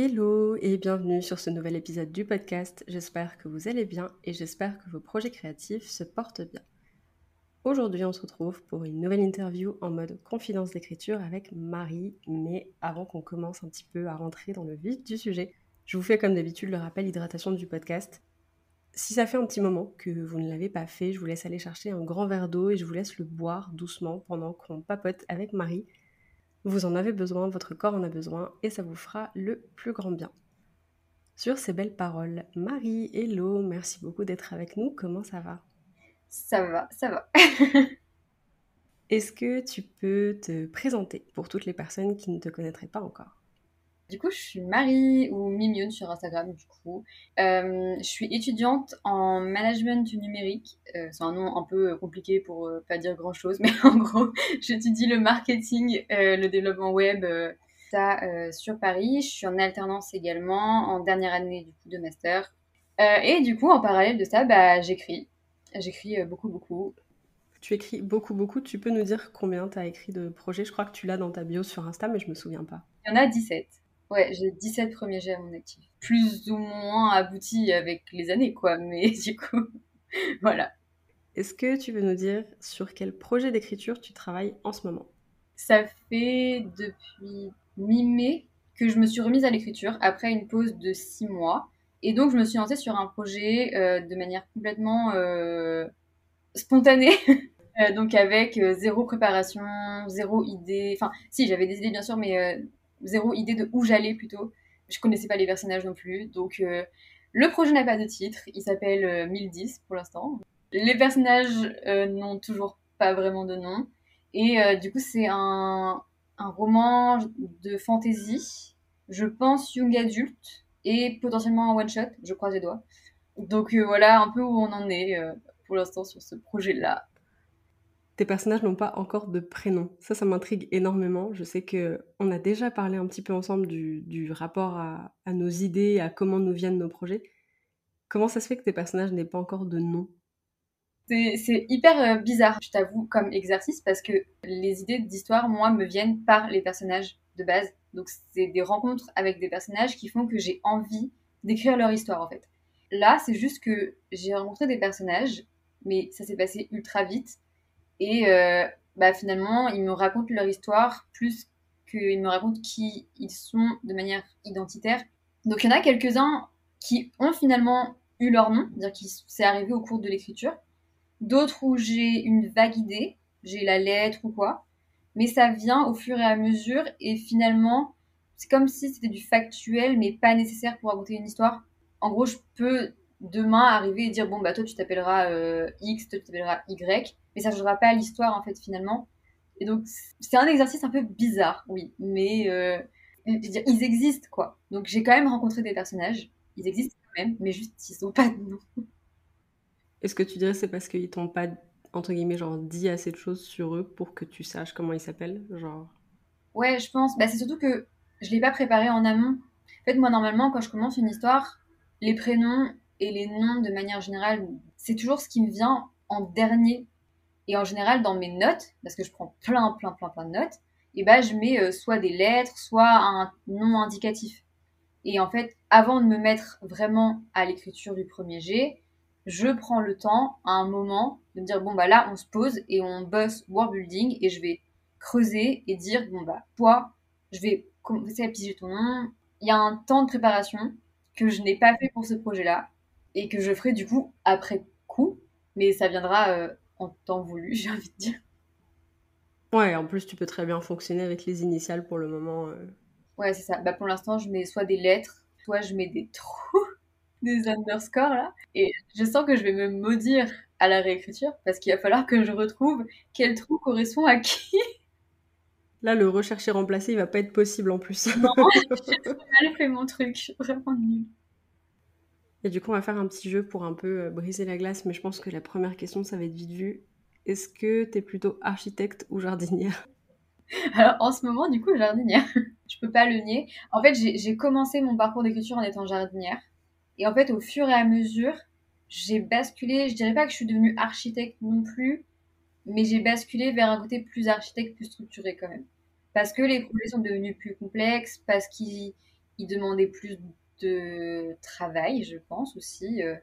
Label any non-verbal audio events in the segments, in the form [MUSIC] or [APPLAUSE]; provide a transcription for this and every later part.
Hello et bienvenue sur ce nouvel épisode du podcast. J'espère que vous allez bien et j'espère que vos projets créatifs se portent bien. Aujourd'hui, on se retrouve pour une nouvelle interview en mode confidence d'écriture avec Marie. Mais avant qu'on commence un petit peu à rentrer dans le vif du sujet, je vous fais comme d'habitude le rappel hydratation du podcast. Si ça fait un petit moment que vous ne l'avez pas fait, je vous laisse aller chercher un grand verre d'eau et je vous laisse le boire doucement pendant qu'on papote avec Marie vous en avez besoin, votre corps en a besoin, et ça vous fera le plus grand bien. Sur ces belles paroles, Marie, hello, merci beaucoup d'être avec nous. Comment ça va? Ça va, ça va. Est-ce que tu peux te présenter pour toutes les personnes qui ne te connaîtraient pas encore? Du coup, je suis Marie ou Mimion sur Instagram, du coup. Euh, je suis étudiante en management numérique. Euh, c'est un nom un peu compliqué pour euh, pas dire grand chose, [LAUGHS] mais en gros, j'étudie le marketing, le développement web, ça sur Paris. Je suis en alternance également, en dernière année du coup de master. et du coup, en parallèle de ça, bah, j'écris. J'écris beaucoup, beaucoup. Tu écris beaucoup, beaucoup. Tu peux nous dire combien tu as écrit de projets? Je crois que tu l'as dans ta bio sur Insta, mais je me souviens pas. Il y en a 17. Ouais, j'ai 17 premiers jets à mon actif. Plus ou moins abouti avec les années, quoi. Mais [LAUGHS] du coup, voilà. Est-ce que tu veux nous dire sur quel projet d'écriture tu travailles en ce moment? Ça fait depuis mi-mai que je me suis remise à l'écriture après une pause de 6 mois. Et donc, je me suis lancée sur un projet euh, de manière complètement euh, spontanée. [LAUGHS] Euh, donc, avec zéro préparation, zéro idée. Enfin, si, j'avais des idées, bien sûr, mais zéro idée de où j'allais plutôt. Je connaissais pas les personnages non plus. Donc euh, le projet n'a pas de titre, il s'appelle 1010 euh, pour l'instant. Les personnages euh, n'ont toujours pas vraiment de nom. Et du coup c'est un, un roman de fantasy, je pense young adulte, et potentiellement un one-shot, je croise les doigts. Donc voilà un peu où on en est pour l'instant sur ce projet-là tes personnages n'ont pas encore de prénom. Ça, ça m'intrigue énormément. Je sais que on a déjà parlé un petit peu ensemble du, rapport à, nos idées, à comment nous viennent nos projets. Comment ça se fait que tes personnages n'aient pas encore de nom? C'est hyper euh, bizarre, je t'avoue, comme exercice, parce que les idées d'histoire, moi, me viennent par les personnages de base. Donc, c'est des rencontres avec des personnages qui font que j'ai envie d'écrire leur histoire, en fait. Là, c'est juste que j'ai rencontré des personnages, mais ça s'est passé ultra vite et euh, bah, finalement, ils me racontent leur histoire plus qu'ils me racontent qui ils sont de manière identitaire. Donc il y en a quelques-uns qui ont finalement eu leur nom, c'est-à-dire qui c'est arrivé au cours de l'écriture. D'autres où j'ai une vague idée, j'ai la lettre ou quoi. Mais ça vient au fur et à mesure et finalement, c'est comme si c'était du factuel mais pas nécessaire pour raconter une histoire. En gros, je peux demain arriver et dire bon bah toi tu t'appelleras euh, X, toi tu t'appelleras Y mais ça ne changera pas l'histoire en fait finalement. Et donc c'est un exercice un peu bizarre, oui, mais euh, ils existent quoi. Donc j'ai quand même rencontré des personnages, ils existent quand même, mais juste ils n'ont pas de nom. [LAUGHS] Est-ce que tu dirais c'est parce qu'ils t'ont pas entre guillemets genre dit assez de choses sur eux pour que tu saches comment ils s'appellent, genre? Ouais, je pense. Bah, c'est surtout que je l'ai pas préparé en amont. En fait, moi normalement quand je commence une histoire, les prénoms et les noms de manière générale, c'est toujours ce qui me vient en dernier et en général, dans mes notes, parce que je prends plein, plein, plein, plein de notes, et ben je mets euh, soit des lettres, soit un nom indicatif. Et en fait, avant de me mettre vraiment à l'écriture du premier G, je prends le temps, à un moment, de me dire bon bah là, on se pose et on bosse word building et je vais creuser et dire bon bah toi, je vais commencer à piger ton nom. Il y a un temps de préparation que je n'ai pas fait pour ce projet-là et que je ferai du coup après coup, mais ça viendra euh, en temps voulu, [LAUGHS] j'ai envie de dire. Ouais, en plus, tu peux très bien fonctionner avec les initiales pour le moment. Euh. Ouais, c'est ça. Bah, pour l'instant, je mets soit des lettres, soit je mets des [LAUGHS] trous, des underscores là. Et je sens que je vais me maudire à la réécriture parce qu'il va falloir que je retrouve quel trou correspond à qui. [LAUGHS] Là, le rechercher remplacer, il va pas être possible en plus. Non, j'ai mal fait mon truc, je suis vraiment nulle. Et du coup, on va faire un petit jeu pour un peu euh, briser la glace, mais je pense que la première question, ça va être vite vu. Est-ce que tu es plutôt architecte ou jardinière? [LAUGHS] Alors, en ce moment, du coup, jardinière. [LAUGHS] je peux pas le nier. En fait, j'ai commencé mon parcours d'écriture en étant jardinière. Et en fait, au fur et à mesure, j'ai basculé, je dirais pas que je suis devenue architecte non plus, mais j'ai basculé vers un côté plus architecte, plus structuré quand même. Parce que les projets sont devenus plus complexes, parce qu'ils demandaient plus de travail, je pense aussi. Euh,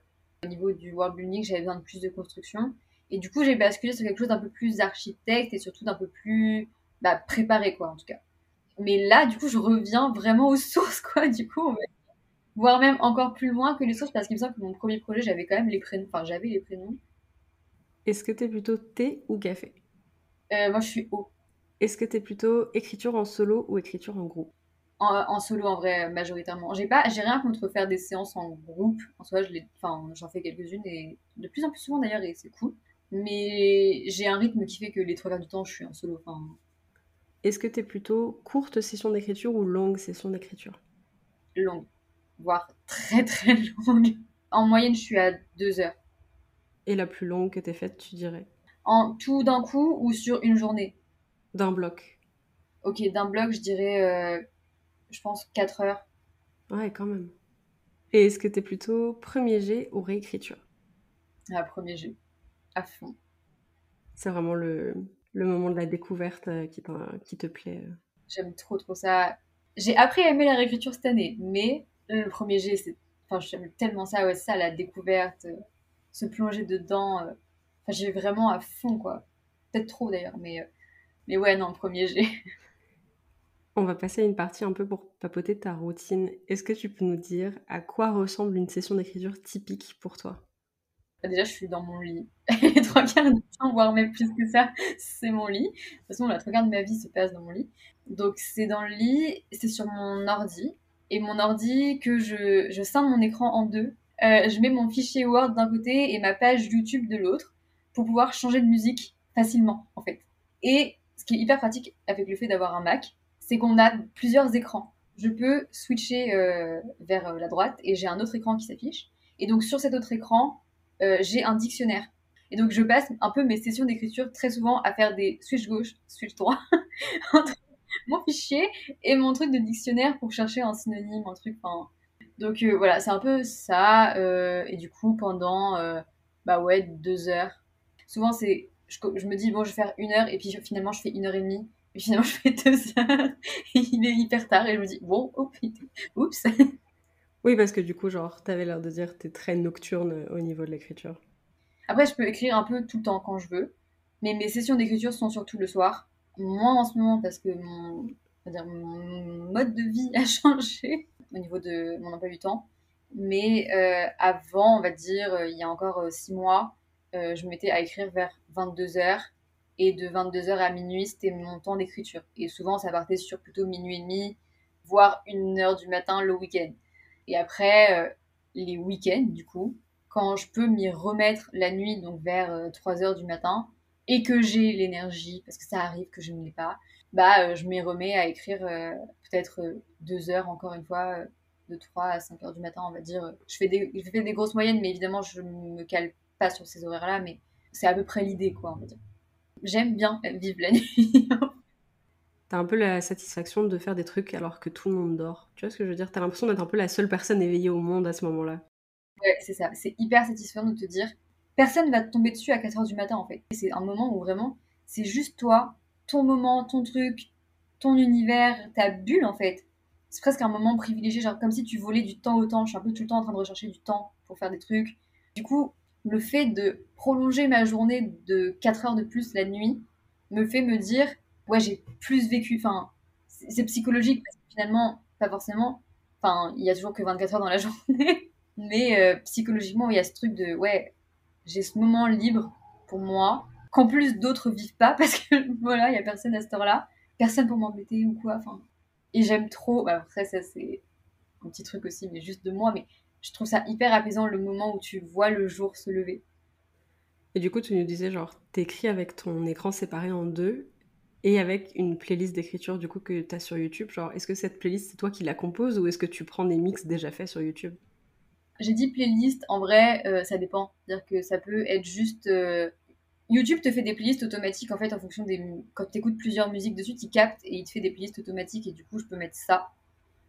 au niveau du world building, j'avais besoin de plus de construction. Et du coup, j'ai basculé sur quelque chose d'un peu plus architecte et surtout d'un peu plus bah, préparé, quoi, en tout cas. Mais là, du coup, je reviens vraiment aux [LAUGHS] sources, quoi, du coup, va voire même encore plus loin que les sources, parce qu'il me semble que mon premier projet, j'avais quand même les prénoms, enfin, j'avais les prénoms. Est-ce que t'es plutôt thé ou café? Euh, Moi, je suis eau. Est-ce que t'es plutôt écriture en solo ou écriture en groupe? En, solo, en vrai, majoritairement. J'ai pas, j'ai rien contre faire des séances en groupe. En soi, je enfin, j'en fais quelques-unes et de plus en plus souvent d'ailleurs, et c'est cool. Mais j'ai un rythme qui fait que les trois quarts du temps, je suis en solo. Enfin, est-ce que tu es plutôt courte session d'écriture ou longue session d'écriture? Longue, voire très très [LAUGHS] longue. En moyenne, je suis à deux heures. Et la plus longue que tu faite, tu dirais? En tout d'un coup ou sur une journée? D'un bloc. Ok, d'un bloc, je dirais, euh, je pense, quatre heures. Ouais, quand même. Et est-ce que tu es plutôt premier jet ou réécriture? Ah, premier jet, à fond. C'est vraiment le, le moment de la découverte euh, qui, qui te plaît euh. J'aime trop, trop ça. J'ai appris à aimer la réécriture cette année, mais le premier G, c'est. Enfin, j'aime tellement ça, ouais, ça, la découverte, euh, se plonger dedans. Enfin, j'ai vraiment à fond, quoi. Peut-être trop d'ailleurs, mais, mais ouais, non, premier G. [LAUGHS] On va passer à une partie un peu pour papoter ta routine. Est-ce que tu peux nous dire à quoi ressemble une session d'écriture typique pour toi? Bah, déjà, je suis dans mon lit. [LAUGHS] les trois quarts du temps, voire même plus que ça, c'est mon lit. De toute façon, la trois quarts de ma vie se passe dans mon lit. Donc, c'est dans le lit, c'est sur mon ordi. Et mon ordi, que je, je scinde mon écran en deux. Euh, je mets mon fichier Word d'un côté et ma page YouTube de l'autre pour pouvoir changer de musique facilement, en fait. Et ce qui est hyper pratique avec le fait d'avoir un Mac, c'est qu'on a plusieurs écrans. Je peux switcher euh, vers la droite et j'ai un autre écran qui s'affiche. Et donc sur cet autre écran, euh, j'ai un dictionnaire. Et donc, je passe un peu mes sessions d'écriture très souvent à faire des switch gauche, switch droit [LAUGHS] entre mon fichier et mon truc de dictionnaire pour chercher un synonyme, un truc. Donc euh, voilà, c'est un peu ça. Euh, et du coup, pendant bah ouais deux heures. Souvent, c'est je, me dis bon, je vais faire une heure et puis finalement, je fais une heure et demie. Et finalement, [LAUGHS] je fais deux heures. et il est hyper tard et je me dis bon, oups. Oui, parce que du coup, genre, t'avais l'air de dire que t'es très nocturne euh, au niveau de l'écriture. Après, je peux écrire un peu tout le temps quand je veux, mais mes sessions d'écriture sont surtout le soir. Moins en ce moment parce que mon, dire, mon mode de vie a [LAUGHS] changé au niveau de mon emploi du temps. Mais euh, avant, on va dire, euh, il y a encore six mois, je me mettais à écrire vers 22h. Et de 22h à minuit, c'était mon temps d'écriture. Et souvent, ça partait sur plutôt minuit et demi, voire une heure du matin le week-end. Et après, euh, les week-ends, du coup, quand je peux m'y remettre la nuit, donc vers 3 euh, heures du matin, et que j'ai l'énergie, parce que ça arrive que je ne l'ai pas, bah, euh, je m'y remets à écrire peut-être 2 heures, encore une fois, de 3 à 5 heures du matin, on va dire. Je fais des, je fais des grosses moyennes, mais évidemment, je ne me cale pas sur ces horaires-là, mais c'est à peu près l'idée, quoi, on va dire. J'aime bien vivre la [LAUGHS] nuit. T'as un peu la satisfaction de faire des trucs alors que tout le monde dort. Tu vois ce que je veux dire? T'as l'impression d'être un peu la seule personne éveillée au monde à ce moment-là. Ouais, c'est ça. C'est hyper satisfaisant de te dire personne va te tomber dessus à 4h du matin en fait. C'est un moment où vraiment c'est juste toi, ton moment, ton truc, ton univers, ta bulle en fait. C'est presque un moment privilégié, genre comme si tu volais du temps au temps. Je suis un peu tout le temps en train de rechercher du temps pour faire des trucs. Du coup, le fait de prolonger ma journée de 4 heures de plus la nuit me fait me dire ouais, j'ai plus vécu. Enfin, c'est psychologique parce que finalement, pas forcément. Enfin, il y a toujours que 24 heures dans la [LAUGHS] journée. Mais euh, psychologiquement, il y a ce truc de ouais, j'ai ce moment libre pour moi, qu'en plus d'autres vivent pas [LAUGHS] parce que voilà, il y a personne à cette heure-là, personne pour m'embêter ou quoi. Enfin, et j'aime trop. Bah, après, ça c'est un petit truc aussi, mais juste de moi. Mais je trouve ça hyper apaisant le moment où tu vois le jour se lever. Et du coup, tu nous disais genre, t'écris avec ton écran séparé en deux et avec une playlist d'écriture du coup que tu as sur YouTube. Genre, est-ce que cette playlist, c'est toi qui la composes ou est-ce que tu prends des mix déjà faits sur YouTube? J'ai dit playlist, en vrai, euh, ça dépend. C'est-à-dire que ça peut être juste. euh, YouTube te fait des playlists automatiques en fait en fonction des. Quand tu écoutes plusieurs musiques dessus, tu captes et il te fait des playlists automatiques et du coup, je peux mettre ça.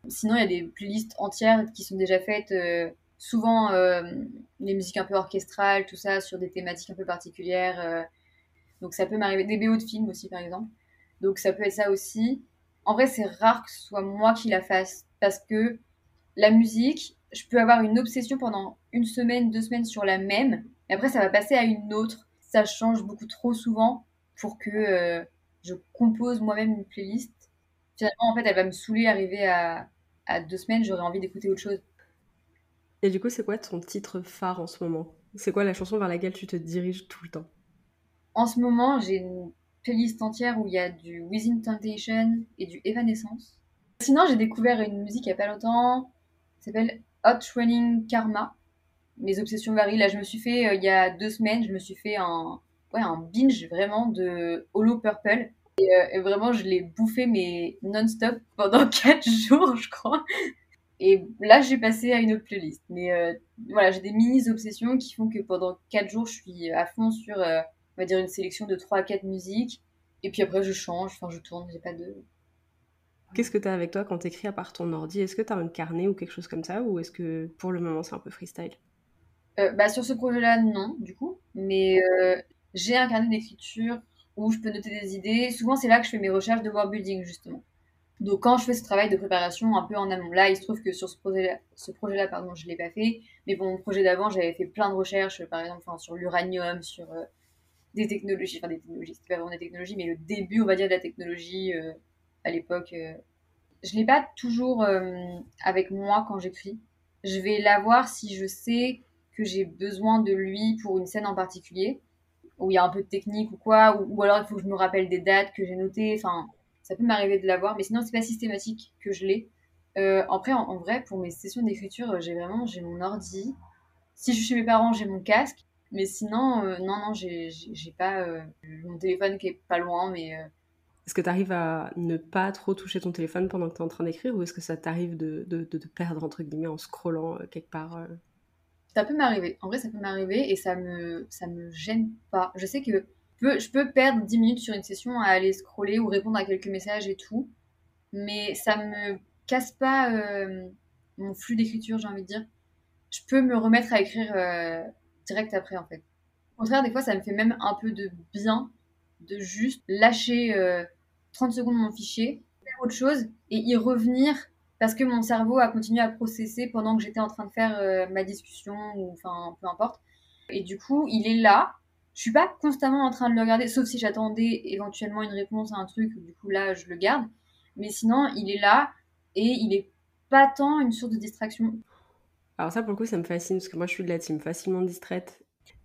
Sinon, il y a des playlists entières qui sont déjà faites. euh, souvent, euh, les musiques un peu orchestrales, tout ça, sur des thématiques un peu particulières. euh, donc, ça peut m'arriver. Des BO de films aussi, par exemple. Donc, ça peut être ça aussi. En vrai, c'est rare que ce soit moi qui la fasse parce que la musique, je peux avoir une obsession pendant une semaine, deux semaines sur la même, et après ça va passer à une autre. Ça change beaucoup trop souvent pour que je compose moi-même une playlist. Finalement, en fait, elle va me saouler arriver à, à deux semaines, j'aurais envie d'écouter autre chose. Et du coup, c'est quoi ton titre phare en ce moment? C'est quoi la chanson vers laquelle tu te diriges tout le temps? En ce moment, j'ai une playlist entière où il y a du Within Temptation et du Evanescence. Sinon, j'ai découvert une musique il y a pas longtemps, ça s'appelle Hot Running Karma. Mes obsessions varient. Là, je me suis fait, euh, il y a deux semaines, je me suis fait un, ouais, un binge vraiment de Hollow Purple. Et, euh, et vraiment, je l'ai bouffé, mais non-stop pendant [LAUGHS] quatre jours, je crois. Et là, j'ai passé à une autre playlist. Mais euh, voilà, j'ai des mini-obsessions qui font que pendant quatre jours, je suis à fond sur, euh, on va dire, une sélection de 3 à 4 musiques. Et puis après, je change, enfin, je tourne, j'ai pas de... Qu'est-ce que tu as avec toi quand tu écris à part ton ordi? Est-ce que tu as un carnet ou quelque chose comme ça Ou est-ce que pour le moment c'est un peu freestyle? Euh, bah, sur ce projet-là, non, du coup. Mais j'ai un carnet d'écriture où je peux noter des idées. Souvent, c'est là que je fais mes recherches de world building, justement. Donc, quand je fais ce travail de préparation un peu en amont, là, il se trouve que sur ce projet-là, pardon, je l'ai pas fait. Mais bon, mon projet d'avant, j'avais fait plein de recherches, par exemple, sur l'uranium, sur euh, des technologies, enfin des technologies, c'était pas vraiment des technologies, mais le début, on va dire, de la technologie euh, à l'époque. euh. Je l'ai pas toujours avec moi quand j'écris. Je vais l'avoir si je sais que j'ai besoin de lui pour une scène en particulier, où il y a un peu de technique ou quoi, ou, alors il faut que je me rappelle des dates que j'ai notées. Enfin, ça peut m'arriver de l'avoir, mais sinon c'est pas systématique que je l'ai. Euh, après, en, vrai, pour mes sessions d'écriture, j'ai vraiment j'ai mon ordi. Si je suis chez mes parents, j'ai mon casque. Mais sinon, euh, non, non, j'ai pas euh, mon téléphone qui est pas loin, mais Est-ce que tu arrives à ne pas trop toucher ton téléphone pendant que tu es en train d'écrire Ou est-ce que ça t'arrive de, de, de te perdre entre guillemets en scrollant quelque part Ça peut m'arriver. En vrai, ça peut m'arriver et ça me, ça me gêne pas. Je sais que je peux, perdre 10 minutes sur une session à aller scroller ou répondre à quelques messages et tout, mais ça me casse pas euh, mon flux d'écriture, j'ai envie de dire. Je peux me remettre à écrire euh, direct après, en fait. Au contraire, des fois, ça me fait même un peu de bien de juste lâcher euh, 30 secondes mon fichier, faire autre chose et y revenir parce que mon cerveau a continué à processer pendant que j'étais en train de faire euh, ma discussion ou enfin peu importe. Et du coup, il est là. Je suis pas constamment en train de le regarder, sauf si j'attendais éventuellement une réponse à un truc. Du coup, là, je le garde. Mais sinon, il est là et il est pas tant une source de distraction. Alors ça pour le coup ça me fascine parce que moi je suis de la team facilement distraite.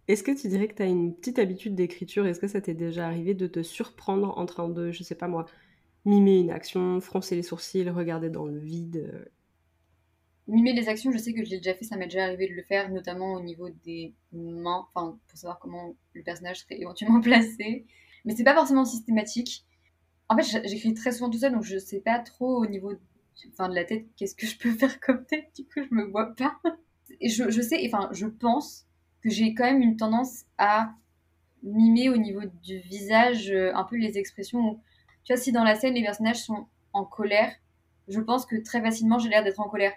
Est-ce que tu dirais que tu as une petite habitude d'écriture? Est-ce que ça t'est déjà arrivé de te surprendre en train de, je sais pas moi, mimer une action, froncer les sourcils, regarder dans le vide euh Mimer les actions, je sais que je l'ai déjà fait, ça m'est déjà arrivé de le faire, notamment au niveau des mains, pour savoir comment le personnage serait éventuellement [LAUGHS] placé. Mais c'est pas forcément systématique. En fait, j'écris très souvent tout seul, donc je sais pas trop au niveau enfin, de la tête qu'est-ce que je peux [LAUGHS] faire comme tête. Du coup, je me vois pas. Et je, je sais, enfin, je pense que j'ai quand même une tendance à mimer au niveau du visage euh, un peu les expressions. Tu vois, si dans la scène les personnages sont en colère, je pense que très facilement j'ai l'air d'être en colère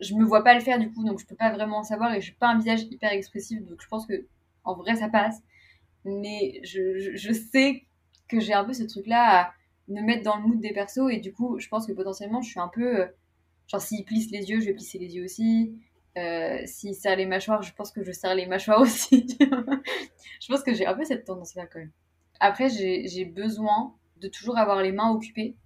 je me vois pas le faire du coup, donc je peux pas vraiment savoir et j'ai pas un visage hyper expressif, donc je pense que en vrai ça passe. Mais je, je, sais que j'ai un peu ce truc-là à me mettre dans le mood des persos et du coup je pense que potentiellement je suis un peu euh, genre s'ils plissent les yeux, je vais plisser les yeux aussi. Euh, s'ils serrent les mâchoires, je pense que je serre les mâchoires [LAUGHS] aussi. je pense que j'ai un peu cette tendance-là quand même. Après j'ai besoin de toujours avoir les mains occupées.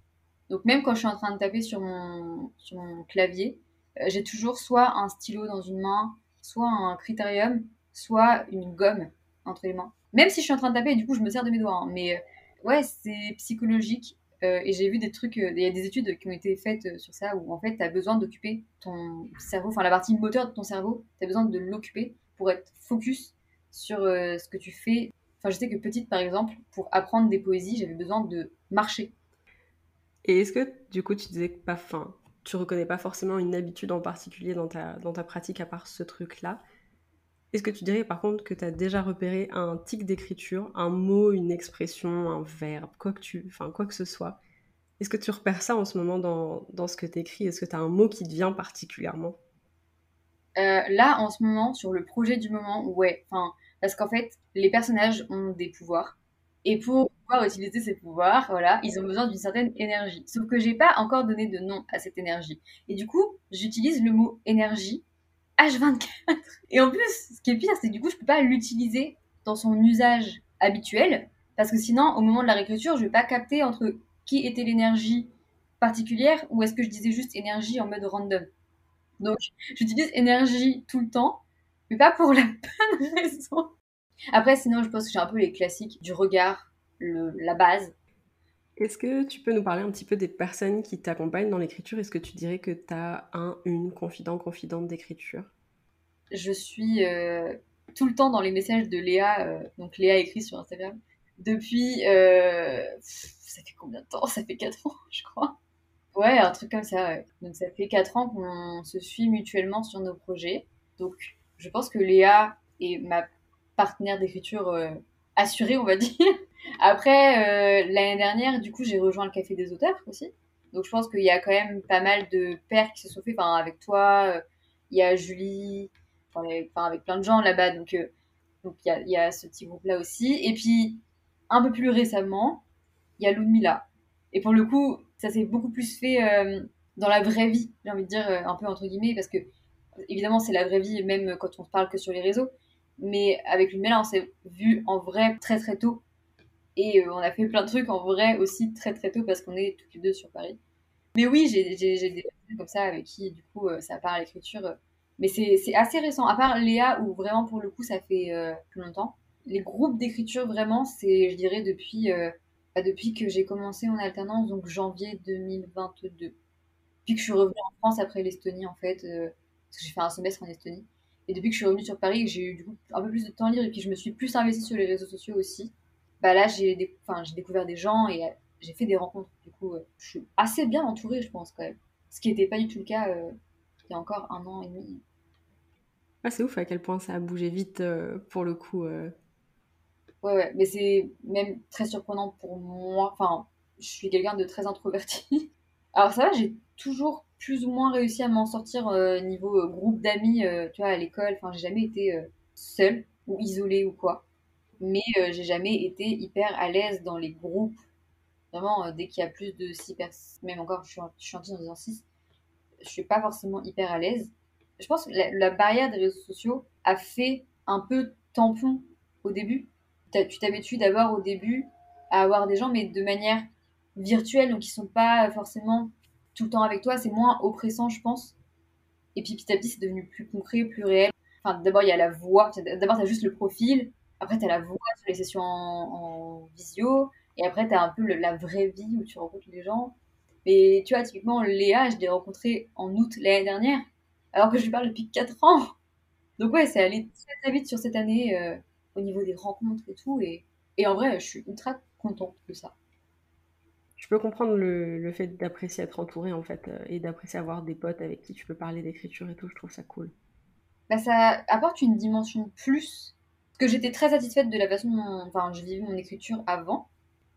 Donc même quand je suis en train de taper sur mon, sur mon clavier, euh, j'ai toujours soit un stylo dans une main, soit un critérium, soit une gomme entre les mains. Même si je suis en train de taper, du coup, je me sers de mes doigts. hein. Mais euh, ouais, c'est psychologique. Euh, et j'ai vu des trucs, il y a des études qui ont été faites sur ça, où en fait, tu as besoin d'occuper ton cerveau, enfin la partie moteur de ton cerveau, tu as besoin de l'occuper pour être focus sur ce que tu fais. Enfin, je sais que petite, par exemple, pour apprendre des poésies, j'avais besoin de marcher. Et est-ce que du coup tu disais que pas fin tu reconnais pas forcément une habitude en particulier dans ta, dans ta pratique à part ce truc-là? Est-ce que tu dirais par contre que tu as déjà repéré un tic d'écriture, un mot, une expression, un verbe, quoi que, tu, enfin, quoi que ce soit? Est-ce que tu repères ça en ce moment dans, dans ce que tu écris Est-ce que tu as un mot qui te vient particulièrement? Euh, Là, en ce moment, sur le projet du moment, ouais. Enfin, parce qu'en fait, les personnages ont des pouvoirs. Et pour pouvoir utiliser ces pouvoirs, voilà, ils ont besoin d'une certaine énergie. Sauf que j'ai pas encore donné de nom à cette énergie. Et du coup, j'utilise le mot énergie H24. Et en plus, ce qui est pire, c'est que du coup, je peux pas l'utiliser dans son usage habituel, parce que sinon, au moment de la réécriture, je vais pas capter entre qui était l'énergie particulière ou est-ce que je disais juste énergie en mode random. Donc, j'utilise énergie tout le temps, mais pas pour la [LAUGHS] bonne raison. Après, sinon, je pense que j'ai un peu les classiques du regard, le, la base. Est-ce que tu peux nous parler un petit peu des personnes qui t'accompagnent dans l'écriture? Est-ce que tu dirais que tu as un, une confident, confidente d'écriture? Je suis euh, tout le temps dans les messages de Léa, euh, donc Léa écrit sur Instagram, depuis. Euh, ça fait combien de temps? Ça fait 4 ans, je crois. Ouais, un truc comme ça. Ouais. Donc ça fait 4 ans qu'on se suit mutuellement sur nos projets. Donc je pense que Léa est ma partenaire d'écriture assurée, on va dire. [LAUGHS] Après, euh, l'année dernière, du coup, j'ai rejoint le Café des auteurs aussi. Donc, je pense qu'il y a quand même pas mal de pairs qui se sont faits. Enfin, avec toi, euh, il y a Julie, enfin, avec plein de gens là-bas. Donc, euh, donc il y, a, y a ce petit groupe-là aussi. Et puis, un peu plus récemment, il y a Ludmilla. Et pour le coup, ça s'est beaucoup plus fait dans la vraie vie, j'ai envie de dire, un peu entre guillemets, parce que évidemment, c'est la vraie vie, même quand on parle que sur les réseaux. Mais avec Ludmilla, on s'est vu en vrai très très tôt. Et euh, on a fait plein de trucs en vrai aussi très très tôt parce qu'on est toutes les deux sur Paris. Mais oui, j'ai des personnes comme ça avec qui du coup euh, ça part à l'écriture. Mais c'est assez récent, à part Léa où vraiment pour le coup ça fait euh, plus longtemps. Les groupes d'écriture vraiment c'est je dirais depuis, bah, depuis que j'ai commencé mon alternance, donc janvier 2022. Depuis que je suis revenue en France après l'Estonie en fait, parce que j'ai fait un semestre en Estonie. Et depuis que je suis revenue sur Paris, j'ai eu du coup un peu plus de temps libre et puis je me suis plus investie sur les réseaux sociaux aussi bah là, j'ai découvert des gens et euh, j'ai fait des rencontres. Du coup, euh, je suis assez bien entourée, je pense, quand même. Ce qui n'était pas du tout le cas euh, il y a encore un an et demi. Ah, c'est ouf à quel point ça a bougé vite pour le coup. Ouais, ouais, mais c'est même très surprenant pour moi. Enfin, je suis quelqu'un de très introverti. [LAUGHS] Alors, ça va, j'ai toujours plus ou moins réussi à m'en sortir niveau groupe d'amis, tu vois, à l'école. Enfin, j'ai jamais été seule ou isolée ou quoi mais euh, j'ai jamais été hyper à l'aise dans les groupes. Vraiment, euh, dès qu'il y a plus de 6 personnes, même encore, je suis, je suis en disant 6, je suis pas forcément hyper à l'aise. Je pense que la, barrière des réseaux sociaux a fait un peu tampon au début. Tu t'habitues d'abord au début à avoir des gens, mais de manière virtuelle, donc ils sont pas forcément tout le temps avec toi. C'est moins oppressant, je pense. Et puis petit à petit, c'est devenu plus concret, plus réel. Enfin, d'abord, il y a la voix. D'abord, tu as juste le profil. Après, tu as la voix sur les sessions en, visio. Et après, tu as un peu la vraie vie où tu rencontres les gens. Mais tu vois, typiquement, Léa, je l'ai rencontrée en août l'année dernière, alors que je lui parle depuis 4 ans. Donc ouais, c'est allé très vite sur cette année euh, au niveau des rencontres et tout. Et, et, en vrai, je suis ultra contente de ça. Je peux comprendre le, le fait d'apprécier être entouré en fait, euh, et d'apprécier avoir des potes avec qui tu peux parler d'écriture et tout. Je trouve ça cool. Bah, ça apporte une dimension plus que j'étais très satisfaite de la façon dont enfin, je vivais mon écriture avant.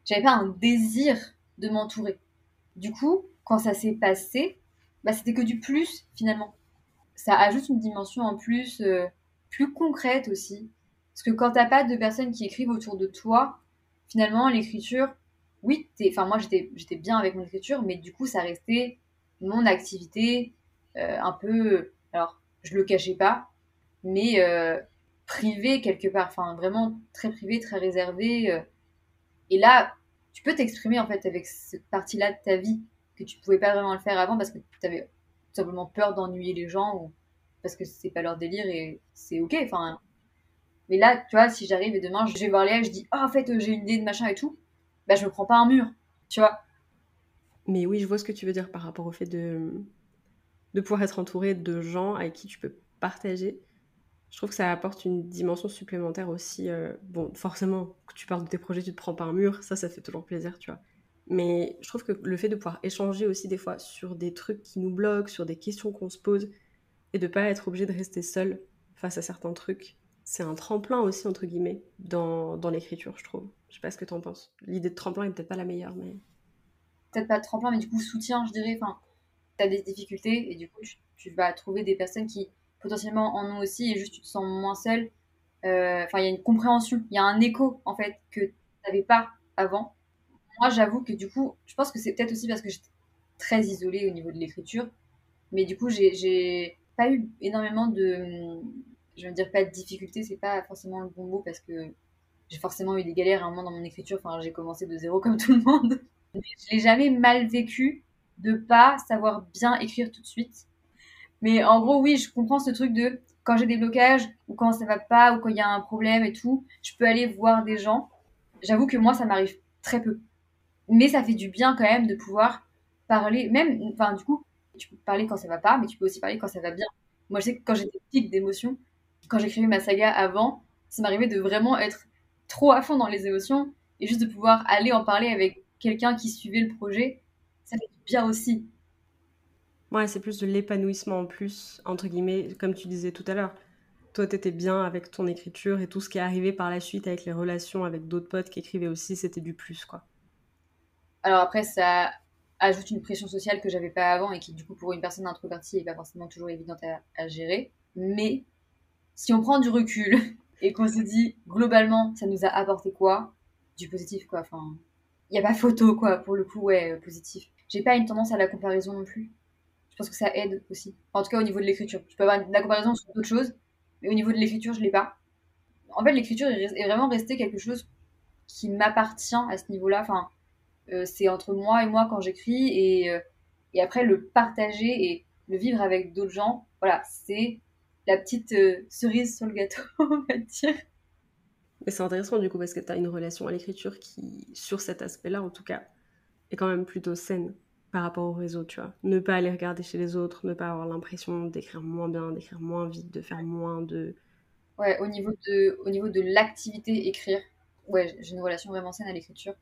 J'avais pas un désir de m'entourer. Du coup, quand ça s'est passé, bah, c'était que du plus finalement. Ça ajoute une dimension en plus, euh, plus concrète aussi. Parce que quand t'as pas de personnes qui écrivent autour de toi, finalement, l'écriture, oui, enfin moi j'étais, bien avec mon écriture, mais du coup ça restait mon activité, euh, un peu, alors je le cachais pas, mais euh, privé quelque part, enfin vraiment très privé, très réservé. Euh. Et là, tu peux t'exprimer en fait avec cette partie-là de ta vie que tu pouvais pas vraiment le faire avant parce que tu avais tout simplement peur d'ennuyer les gens parce que c'est pas leur délire et c'est ok. Enfin, mais là, tu vois, si j'arrive et demain je vais voir Léa, je dis oh, en fait j'ai une idée de machin et tout, bah je me prends pas un mur, tu vois. Mais oui, je vois ce que tu veux dire par rapport au fait de de pouvoir être entouré de gens avec qui tu peux partager je trouve que ça apporte une dimension supplémentaire aussi. Euh, bon, forcément, que tu parles de tes projets, tu te prends pas un mur, ça, ça fait toujours plaisir, tu vois. Mais je trouve que le fait de pouvoir échanger aussi des fois sur des trucs qui nous bloquent, sur des questions qu'on se pose, et de pas être obligé de rester seul face à certains trucs, c'est un tremplin aussi, entre guillemets, dans, dans l'écriture, je trouve. Je sais pas ce que tu en penses. L'idée de tremplin est peut-être pas la meilleure, mais... Peut-être pas de tremplin, mais du coup, soutien, je dirais. Enfin, tu as des difficultés, et du coup, tu, vas trouver des personnes qui potentiellement en ont aussi, et juste tu te sens moins seul. Euh, enfin, il y a une compréhension, il y a un écho, en fait, que tu n'avais pas avant moi, j'avoue que du coup, je pense que c'est peut-être aussi parce que j'étais très isolée au niveau de l'écriture. Mais du coup, j'ai pas eu énormément de. Je veux dire, pas de difficultés, c'est pas forcément le bon mot parce que j'ai forcément eu des galères à un moment dans mon écriture. Enfin, j'ai commencé de zéro comme [LAUGHS] tout le monde. Mais je l'ai jamais mal vécu de pas savoir bien écrire tout de suite. Mais en gros, oui, je comprends ce truc de quand j'ai des blocages ou quand ça va pas ou quand il y a un problème et tout, je peux aller voir des gens. J'avoue que moi, ça m'arrive très peu mais ça fait du bien quand même de pouvoir parler, même, enfin, du coup, tu peux parler quand ça va pas, mais tu peux aussi parler quand ça va bien. Moi, je sais que quand j'étais petite d'émotions, quand j'écrivais ma saga avant, ça m'arrivait de vraiment être trop à fond dans les émotions et juste de pouvoir aller en parler avec quelqu'un qui suivait le projet, ça fait du bien aussi. Ouais, c'est plus de l'épanouissement en plus, entre guillemets, comme tu disais tout à l'heure. Toi, t'étais bien avec ton écriture et tout ce qui est arrivé par la suite avec les relations avec d'autres potes qui écrivaient aussi, c'était du plus, quoi. Alors après, ça ajoute une pression sociale que j'avais pas avant et qui, du coup, pour une personne introvertie, est pas forcément toujours évidente à, gérer. Mais si on prend du recul et qu'on se dit, globalement, ça nous a apporté quoi? Du positif, quoi. Enfin, il n'y a pas photo, quoi, pour le coup, ouais, euh, positif. J'ai pas une tendance à la comparaison non plus. Je pense que ça aide aussi. en tout cas, au niveau de l'écriture. Je peux avoir de la comparaison sur d'autres choses, mais au niveau de l'écriture, je l'ai pas. En fait, l'écriture est vraiment resté quelque chose qui m'appartient à ce niveau-là. Enfin, euh, c'est entre moi et moi quand j'écris et, euh, et après le partager et le vivre avec d'autres gens, voilà, c'est la petite euh, cerise sur le gâteau, [LAUGHS] on va dire. Et c'est intéressant du coup parce que tu as une relation à l'écriture qui, sur cet aspect-là en tout cas, est quand même plutôt saine par rapport au réseau, tu vois. Ne pas aller regarder chez les autres, ne pas avoir l'impression d'écrire moins bien, d'écrire moins vite, de faire moins de... Ouais, au niveau de, au niveau de l'activité écrire, ouais, j'ai une relation vraiment saine à l'écriture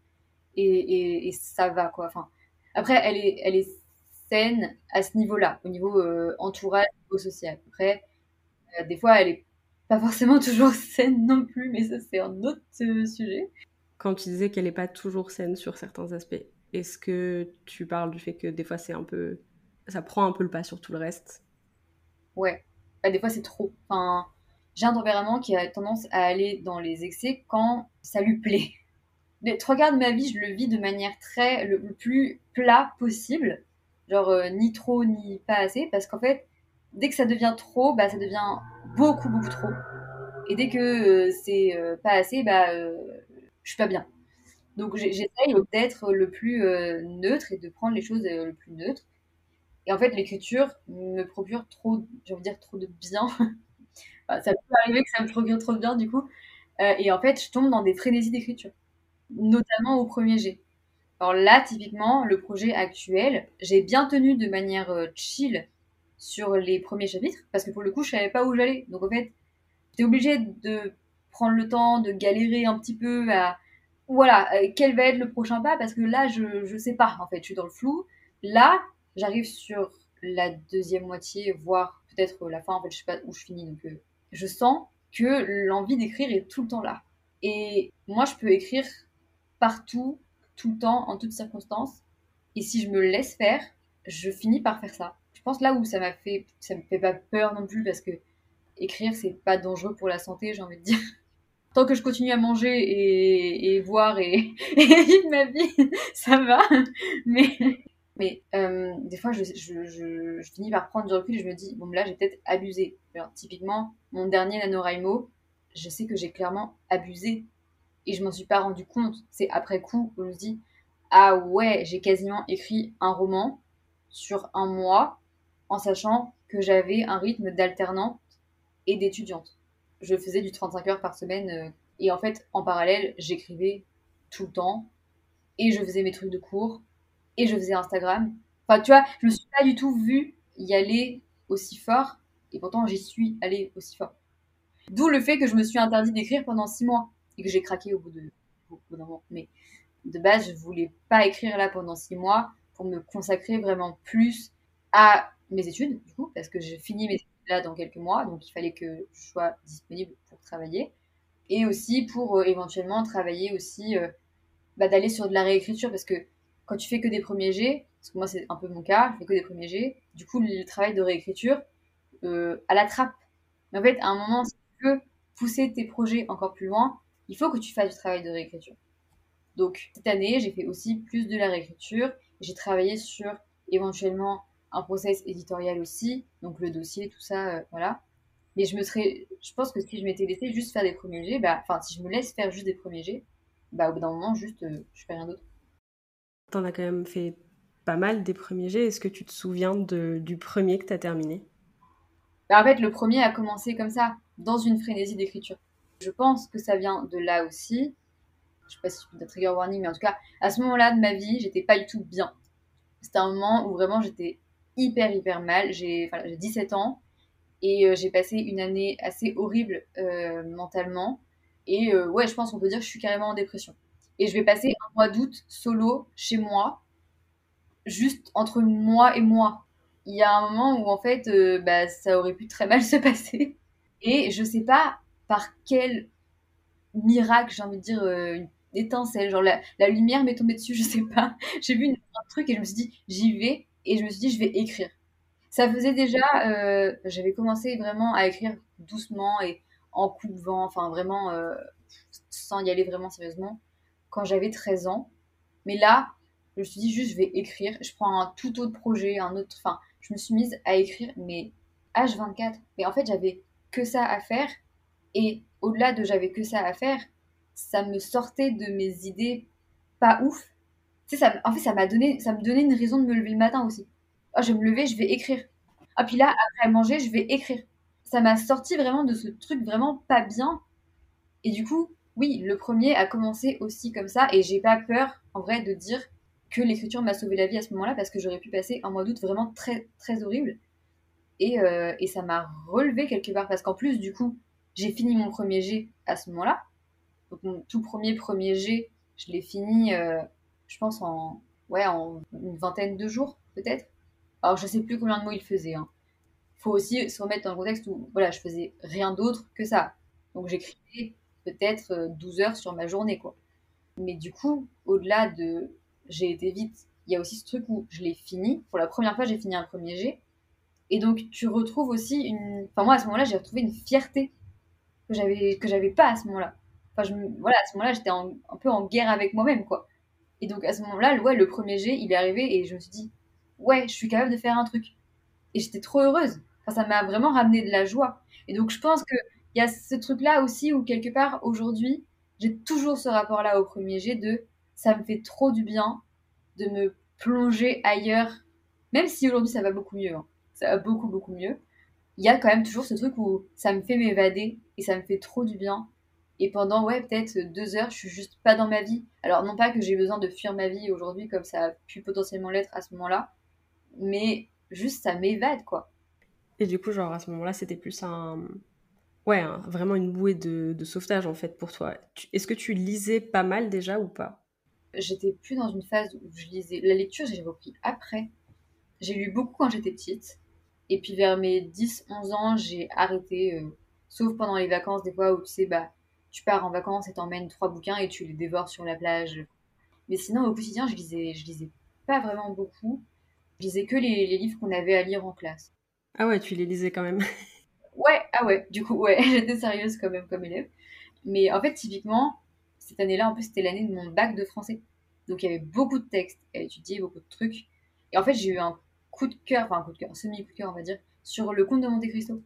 et, et, ça va quoi. Enfin, après, elle est, elle est saine à ce niveau-là, au niveau euh, entourage, au niveau social. Après, des fois, elle est pas forcément [LAUGHS] toujours saine non plus, mais ça c'est un autre euh, sujet. Quand tu disais qu'elle n'est pas toujours saine sur certains aspects, est-ce que tu parles du fait que des fois c'est un peu, ça prend un peu le pas sur tout le reste? Ouais, bah, des fois c'est trop. Enfin, j'ai un tempérament qui a tendance à aller dans les excès quand ça lui plaît les trois quarts de ma vie, je le vis de manière très le, plus plat possible, genre euh, ni trop ni pas assez, parce qu'en fait, dès que ça devient trop, bah ça devient beaucoup beaucoup trop. Et dès que euh, c'est euh, pas assez, bah je suis pas bien. Donc j'essaye d'être le plus neutre et de prendre les choses le plus neutre. Et en fait, l'écriture me procure trop, j'ai envie de dire trop de bien. [LAUGHS] ça peut arriver que ça me procure trop de bien du coup. et en fait, je tombe dans des frénésies d'écriture notamment au premier G. Alors là, typiquement, le projet actuel, j'ai bien tenu de manière euh, chill sur les premiers chapitres, parce que pour le coup, je savais pas où j'allais. Donc en fait, j'étais obligée de prendre le temps, de galérer un petit peu à, voilà, euh, quel va être le prochain pas, parce que là, je, je sais pas, en fait, je suis dans le flou. Là, j'arrive sur la deuxième moitié, voire peut-être la fin, en fait, je sais pas où je finis, donc euh, je sens que l'envie d'écrire est tout le temps là. Et moi, je peux écrire partout, tout le temps, en toutes circonstances. Et si je me laisse faire, je finis par faire ça. Je pense là où ça m'a fait, ça me fait pas peur non plus parce que écrire c'est pas dangereux pour la santé, j'ai envie de dire. [LAUGHS] Tant que je continue à manger et, voir [LAUGHS] et, vivre ma vie, [LAUGHS] ça va. Mais, euh, des fois, je, finis par prendre du recul et je me dis, bon, là, j'ai peut-être abusé. Alors, typiquement, mon dernier NaNoWriMo, je sais que j'ai clairement abusé et je m'en suis pas rendu compte. C'est après coup que je me dis ah ouais, j'ai quasiment écrit un roman sur un mois en sachant que j'avais un rythme d'alternante et d'étudiante. Je faisais du 35 heures par semaine euh, et en fait en parallèle j'écrivais tout le temps et je faisais mes trucs de cours et je faisais Instagram. Enfin tu vois, je me suis pas du tout vue y aller aussi fort et pourtant j'y suis allée aussi fort. D'où le fait que je me suis interdit d'écrire pendant six mois et que j'ai craqué au bout de d'un moment. Mais de base, je voulais pas écrire là pendant six mois pour me consacrer vraiment plus à mes études, du coup, parce que j'ai fini mes études là dans quelques mois, donc il fallait que je sois disponible pour travailler. Et aussi pour euh, éventuellement travailler aussi, euh, bah, d'aller sur de la réécriture, parce que quand tu fais que des premiers G, parce que moi c'est un peu mon cas, je fais que des premiers G, du coup le travail de réécriture euh, à la trappe. Mais en fait, à un moment, si tu veux pousser tes projets encore plus loin, il faut que tu fasses du travail de réécriture. Donc cette année, j'ai fait aussi plus de la réécriture. J'ai travaillé sur éventuellement un process éditorial aussi, donc le dossier, tout ça, euh, voilà. Mais je me serais, je pense que si je m'étais laissé juste faire des premiers G, bah, enfin si je me laisse faire juste des premiers G, bah au bout d'un moment, juste, euh, je fais rien d'autre. T'en as quand même fait pas mal des premiers G. Est-ce que tu te souviens de, du premier que tu as terminé? Bah, En fait, le premier a commencé comme ça, dans une frénésie d'écriture. Je pense que ça vient de là aussi. Je sais pas si je peux trigger warning, mais en tout cas, à ce moment-là de ma vie, j'étais pas du tout bien. C'était un moment où vraiment j'étais hyper, hyper mal. J'ai enfin, 17 ans et euh, j'ai passé une année assez horrible euh, mentalement. Et euh, ouais, je pense qu'on peut dire que je suis carrément en dépression. Et je vais passer un mois d'août solo chez moi, juste entre moi et moi. Il y a un moment où en fait, bah, ça aurait pu très mal [LAUGHS] se passer. Et je sais pas par quel miracle, j'ai envie de dire, une étincelle, genre la, lumière m'est tombée dessus, [LAUGHS] je sais pas. J'ai vu un truc et je me suis dit, j'y vais et je me suis dit, je vais écrire. Ça faisait déjà, euh, j'avais commencé vraiment à écrire doucement et en coup de vent, enfin vraiment euh, sans y aller vraiment sérieusement, quand j'avais 13 ans. Mais là, je me suis dit juste, je vais écrire. Je prends un tout autre projet, un autre. Enfin, je me suis mise à écrire, mais H24. Mais en fait, j'avais que ça à faire. Et au-delà de j'avais que ça à faire, ça me sortait de mes idées pas ouf en fait, ça m'a donné, ça me donnait une raison de me lever le matin aussi. Oh, je vais me lever, je vais écrire. Ah, puis là, après manger, je vais écrire. Ça m'a sorti vraiment de ce truc vraiment pas bien. Et du coup, oui, le premier a commencé aussi comme ça. Et j'ai pas peur, en vrai, de dire que l'écriture m'a sauvé la vie à ce moment-là parce que j'aurais pu passer un mois d'août vraiment très, très horrible. Et, euh, et ça m'a relevé quelque part parce qu'en plus, du coup, j'ai fini mon premier G à ce moment-là. Donc, mon tout premier premier G, je l'ai fini. Euh, je pense, en, ouais, en une vingtaine de jours, peut-être. Alors, je sais plus combien de mots il faisait. Hein. faut aussi se remettre dans le contexte où, voilà, je faisais rien d'autre que ça. Donc, j'écrivais peut-être 12 euh, heures sur ma journée, quoi. Mais du coup, au-delà de j'ai été vite, il y a aussi ce truc où je l'ai fini. Pour la première fois, j'ai fini un premier G. Et donc, tu retrouves aussi une. Enfin, moi, à ce moment-là, j'ai retrouvé une fierté que j'avais que j'avais pas à ce moment-là. Enfin, voilà, à ce moment-là, j'étais un peu en guerre avec moi-même, quoi. Et donc à ce moment-là, ouais, le premier G, il est arrivé et je me suis dit, ouais, je suis capable de faire un truc. Et j'étais trop heureuse. Enfin, ça m'a vraiment ramené de la joie. Et donc je pense qu'il y a ce truc-là aussi où quelque part aujourd'hui, j'ai toujours ce rapport-là au premier G de ça me fait trop du bien de me plonger ailleurs, même si aujourd'hui ça va beaucoup mieux. Hein. Ça va beaucoup, beaucoup mieux. Il y a quand même toujours ce truc où ça me fait m'évader et ça me fait trop du bien et pendant, ouais, peut-être deux heures, je suis juste pas dans ma vie. Alors, non pas que j'ai besoin de fuir ma vie aujourd'hui, comme ça a pu potentiellement l'être à ce moment-là, mais juste ça m'évade, quoi. Et du coup, genre, à ce moment-là, c'était plus un. Ouais, vraiment une bouée de, sauvetage, en fait, pour toi. Est-ce que tu lisais pas mal déjà ou pas? J'étais plus dans une phase où je lisais. La lecture, j'ai repris après. J'ai lu beaucoup quand j'étais petite. Et puis vers mes 10-11 ans, j'ai arrêté, euh, sauf pendant les vacances, des fois où tu sais, bah, tu pars en vacances et t'emmènes trois bouquins et tu les dévores sur la plage. Mais sinon, au quotidien, je lisais, je lisais pas vraiment beaucoup. Je lisais que les, livres qu'on avait à lire en classe. Ah ouais, tu les lisais quand même. [LAUGHS] ouais, ah ouais, du coup, ouais, [LAUGHS] j'étais sérieuse quand même comme élève. Mais en fait, typiquement, cette année-là, en plus, c'était l'année de mon bac de français. Donc il y avait beaucoup de textes à étudier, beaucoup de trucs. Et en fait, j'ai eu un coup de cœur, enfin un coup de cœur, un semi-coup de cœur, on va dire, sur le conte de Monte Cristo.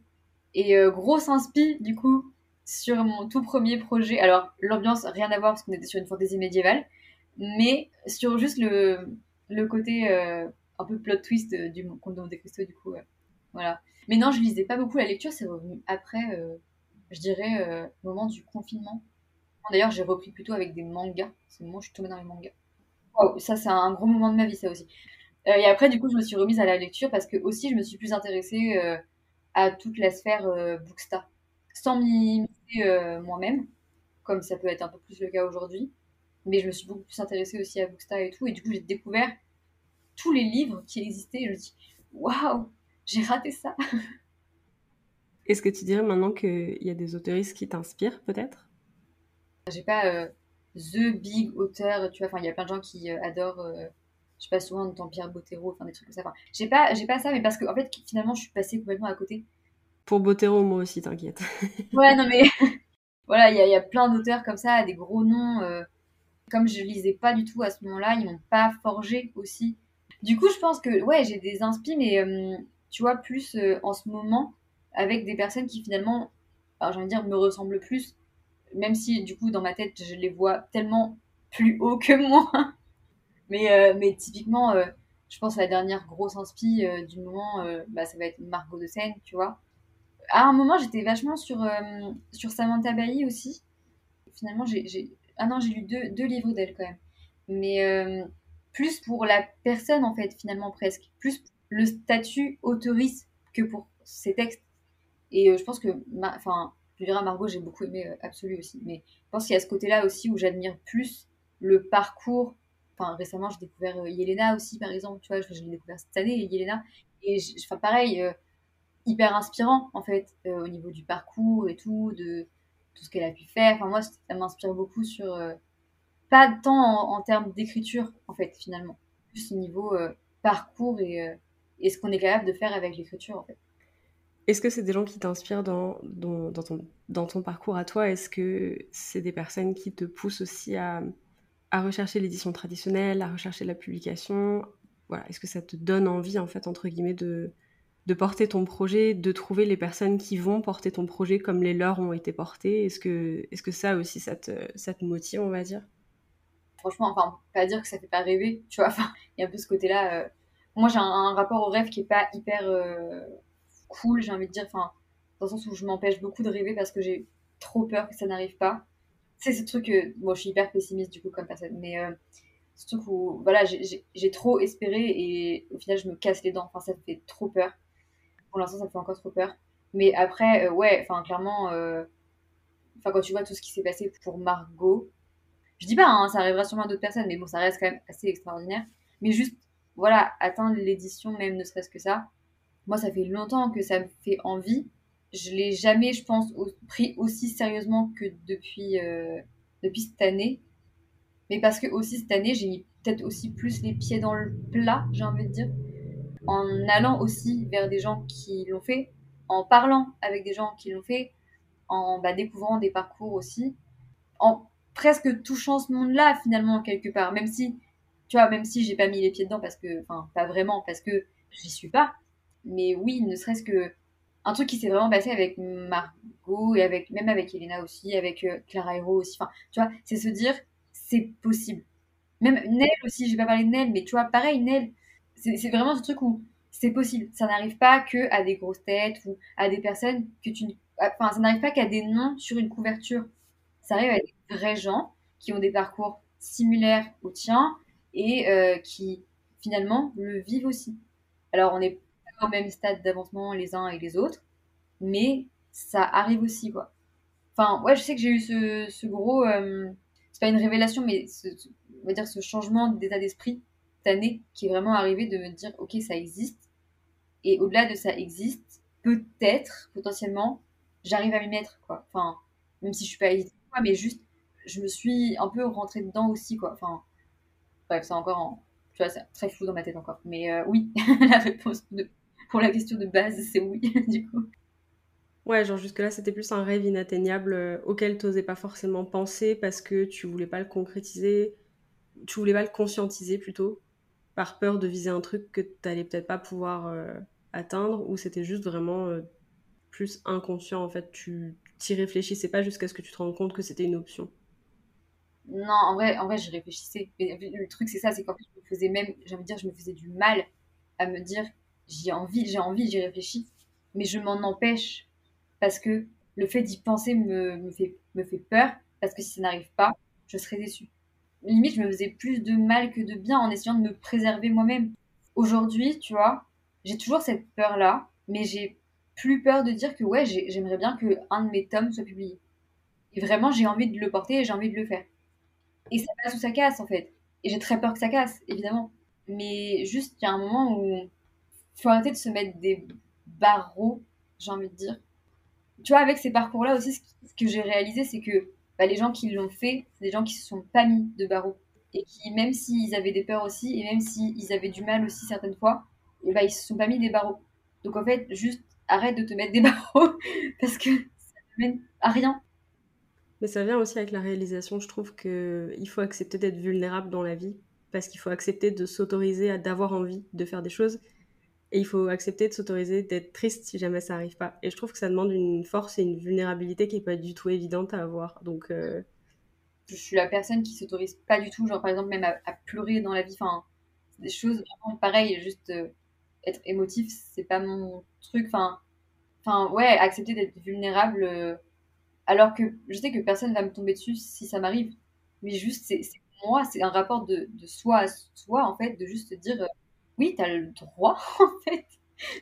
Et euh, gros inspi, du coup, sur mon tout premier projet. Alors, l'ambiance, rien à voir parce qu'on était sur une fantaisie médiévale, mais sur juste le, le côté euh, un peu plot twist du conte de Monte Cristo, du coup. voilà. Mais non, je lisais pas beaucoup la lecture, c'est revenu après, euh, je dirais, euh, moment du confinement. D'ailleurs, j'ai repris plutôt avec des mangas. C'est le moment où je suis tombée dans les mangas. ça, c'est un gros moment de ma vie, ça aussi. et après, du coup, je me suis remise à la lecture parce que aussi, je me suis plus intéressée à toute la sphère Bookstar sans euh, moi-même, comme ça peut être un peu plus le cas aujourd'hui. Mais je me suis beaucoup plus intéressée aussi à Booksta et tout. Et du coup, j'ai découvert tous les livres qui existaient. Et je me dis, waouh, j'ai raté ça. [LAUGHS] Est-ce que tu dirais maintenant qu'il y a des auteuristes qui t'inspirent peut-être? J'ai pas euh, the big auteur, tu vois. Enfin, il y a plein de gens qui euh, adorent, euh, je sais pas, souvent entend Pierre Bottero, enfin des trucs comme ça. Enfin, j'ai pas, j'ai pas ça, mais parce que en fait, finalement, je suis passée complètement à côté. Pour Bottero, moi aussi, t'inquiète. [LAUGHS] ouais, non mais [LAUGHS] voilà, il y, a plein d'auteurs comme ça, des gros noms. comme je lisais pas du tout à ce moment-là, ils m'ont pas forgé aussi. Du coup, je pense que ouais, j'ai des inspi, mais tu vois, plus en ce moment avec des personnes qui finalement, j'ai envie de dire, me ressemblent plus, même si du coup dans ma tête je les vois tellement plus [LAUGHS] haut que moi. mais, euh, mais typiquement, euh, je pense que la dernière grosse inspi euh, du moment, bah, ça va être Margot de Seine, tu vois. À un moment, j'étais vachement sur, sur Samantha Bailly aussi. Finalement, j'ai. Ah non, j'ai lu deux, deux livres d'elle quand même. Mais plus pour la personne, en fait, finalement, presque. Plus le statut autoriste que pour ses textes. Et euh, je pense que, enfin, je dirais Margot, j'ai beaucoup aimé euh, Absolu aussi, mais je pense qu'il y a ce côté-là aussi où j'admire plus le parcours. Enfin, récemment, j'ai découvert euh, Yelena aussi, par exemple, tu vois, je, l'ai découvert cette année, Yelena. Et enfin, pareil, hyper inspirant, en fait, au niveau du parcours et tout, de tout ce qu'elle a pu faire. Enfin, moi, ça m'inspire beaucoup sur. pas tant en, termes d'écriture, en fait, finalement. Plus au niveau parcours et, et ce qu'on est capable de faire avec l'écriture, en fait. Est-ce que c'est des gens qui t'inspirent dans, dans, ton, dans ton parcours à toi? Est-ce que c'est des personnes qui te poussent aussi à, à rechercher l'édition traditionnelle, à rechercher la publication? Voilà. Est-ce que ça te donne envie, en fait, entre guillemets, de, de porter ton projet, de trouver les personnes qui vont porter ton projet comme les leurs ont été portés Est-ce que, est que ça aussi, ça te, motive, on va dire? Franchement, enfin, pas dire que ça fait pas rêver, [LAUGHS] tu vois. Il y a un peu ce côté-là. Euh, moi, j'ai un, rapport au rêve qui est pas hyper... Euh, cool, j'ai envie de dire, enfin, dans le sens où je m'empêche beaucoup de rêver parce que j'ai trop peur que ça n'arrive pas. C'est ce truc que, moi je suis hyper pessimiste du coup comme personne, mais euh, ce truc où, voilà, j'ai trop espéré et au final je me casse les dents, enfin ça fait trop peur. Pour l'instant ça me fait encore trop peur. Mais après, euh, ouais, enfin clairement, euh, enfin quand tu vois tout ce qui s'est passé pour Margot, je dis pas, hein, ça arrivera sûrement à d'autres personnes, mais bon, ça reste quand même assez extraordinaire. Mais juste, voilà, atteindre l'édition même, ne serait-ce que ça, moi, ça fait longtemps que ça me fait envie. Je l'ai jamais, je pense, pris aussi sérieusement que depuis, euh, depuis cette année. Mais parce que aussi cette année, j'ai mis peut-être aussi plus les pieds dans le plat, j'ai envie de dire. En allant aussi vers des gens qui l'ont fait, en parlant avec des gens qui l'ont fait, en bah, découvrant des parcours aussi, en presque touchant ce monde-là finalement quelque part. Même si, tu vois, même si j'ai pas mis les pieds dedans parce que, enfin, pas vraiment, parce que j'y suis pas mais oui, ne serait-ce que un truc qui s'est vraiment passé avec Margot et avec même avec Elena aussi, avec euh, Clara Hero aussi. Enfin, tu vois, c'est se dire c'est possible. Même Nell aussi, j'ai pas parlé de Nell, mais tu vois, pareil, Nell, c'est vraiment ce truc où c'est possible. Ça n'arrive pas que à des grosses têtes ou à des personnes que tu. Enfin, ça n'arrive pas qu'à des noms sur une couverture. Ça arrive à des vrais gens qui ont des parcours similaires aux tiens et euh, qui finalement le vivent aussi. Alors, on est au même stade d'avancement les uns et les autres, mais ça arrive aussi, quoi. Enfin, ouais, je sais que j'ai eu ce, ce gros. Euh, c'est pas une révélation, mais on va dire ce changement d'état d'esprit année qui est vraiment arrivé de me dire, ok, ça existe. Et au-delà de ça existe, peut-être, potentiellement, j'arrive à m'y mettre, quoi. Enfin, même si je suis pas hésitée, mais juste, je me suis un peu rentrée dedans aussi, quoi. Enfin, bref, c'est encore en, tu vois, c'est très flou dans ma tête encore. Mais euh, oui, [LAUGHS] la réponse pour la question de base, c'est oui, [LAUGHS] du coup. Ouais, genre jusque-là, c'était plus un rêve inatteignable euh, auquel tu n'osais pas forcément penser parce que tu voulais pas le concrétiser, tu voulais pas le conscientiser plutôt, par peur de viser un truc que tu n'allais peut-être pas pouvoir euh, atteindre, ou c'était juste vraiment euh, plus inconscient en fait, tu t'y réfléchissais pas jusqu'à ce que tu te rendes compte que c'était une option? Non, en vrai, en vrai, je réfléchissais. Mais le truc, c'est ça, c'est qu'en fait, je me faisais même, j'ai envie dire, je me faisais du mal à me dire j'ai envie, j'ai envie, j'y réfléchis, mais je m'en empêche parce que le fait d'y penser me, me, fait, me fait peur, parce que si ça n'arrive pas, je serais déçue. Limite, je me faisais plus de mal que de bien en essayant de me préserver moi-même. Aujourd'hui, tu vois, j'ai toujours cette peur-là, mais j'ai plus peur de dire que ouais, j'aimerais bien que un de mes tomes soit publié. Et vraiment, j'ai envie de le porter et j'ai envie de le faire. Et ça passe ou ça casse, en fait. Et j'ai très peur que ça casse, évidemment. Mais juste, il y a un moment où faut arrêter de se mettre des barreaux, j'ai envie de dire. Tu vois, avec ces parcours-là aussi, ce que j'ai réalisé, c'est que bah, les gens qui l'ont fait, c'est des gens qui se sont pas mis de barreaux. Et qui, même s'ils avaient des peurs aussi, et même s'ils avaient du mal aussi certaines fois, et bah, ils se sont pas mis des barreaux. Donc en fait, juste arrête de te mettre des [LAUGHS] barreaux parce que ça ne mène à rien. Mais ça vient aussi avec la réalisation, je trouve qu'il faut accepter d'être vulnérable dans la vie, parce qu'il faut accepter de s'autoriser à d'avoir envie de faire des choses, et il faut accepter de s'autoriser d'être triste si jamais ça arrive pas. Et je trouve que ça demande une force et une vulnérabilité qui est pas du tout évidente à avoir. Donc euh, je suis la personne qui s'autorise pas du tout, genre par exemple même à, pleurer dans la vie, enfin des choses vraiment pareilles, juste euh, être émotif, c'est pas mon truc, enfin enfin ouais, accepter d'être vulnérable euh, alors que je sais que personne va me tomber dessus si ça m'arrive. Mais juste c'est moi, c'est un rapport de, de, soi à soi en fait, de juste dire oui, tu le droit, [LAUGHS] en fait,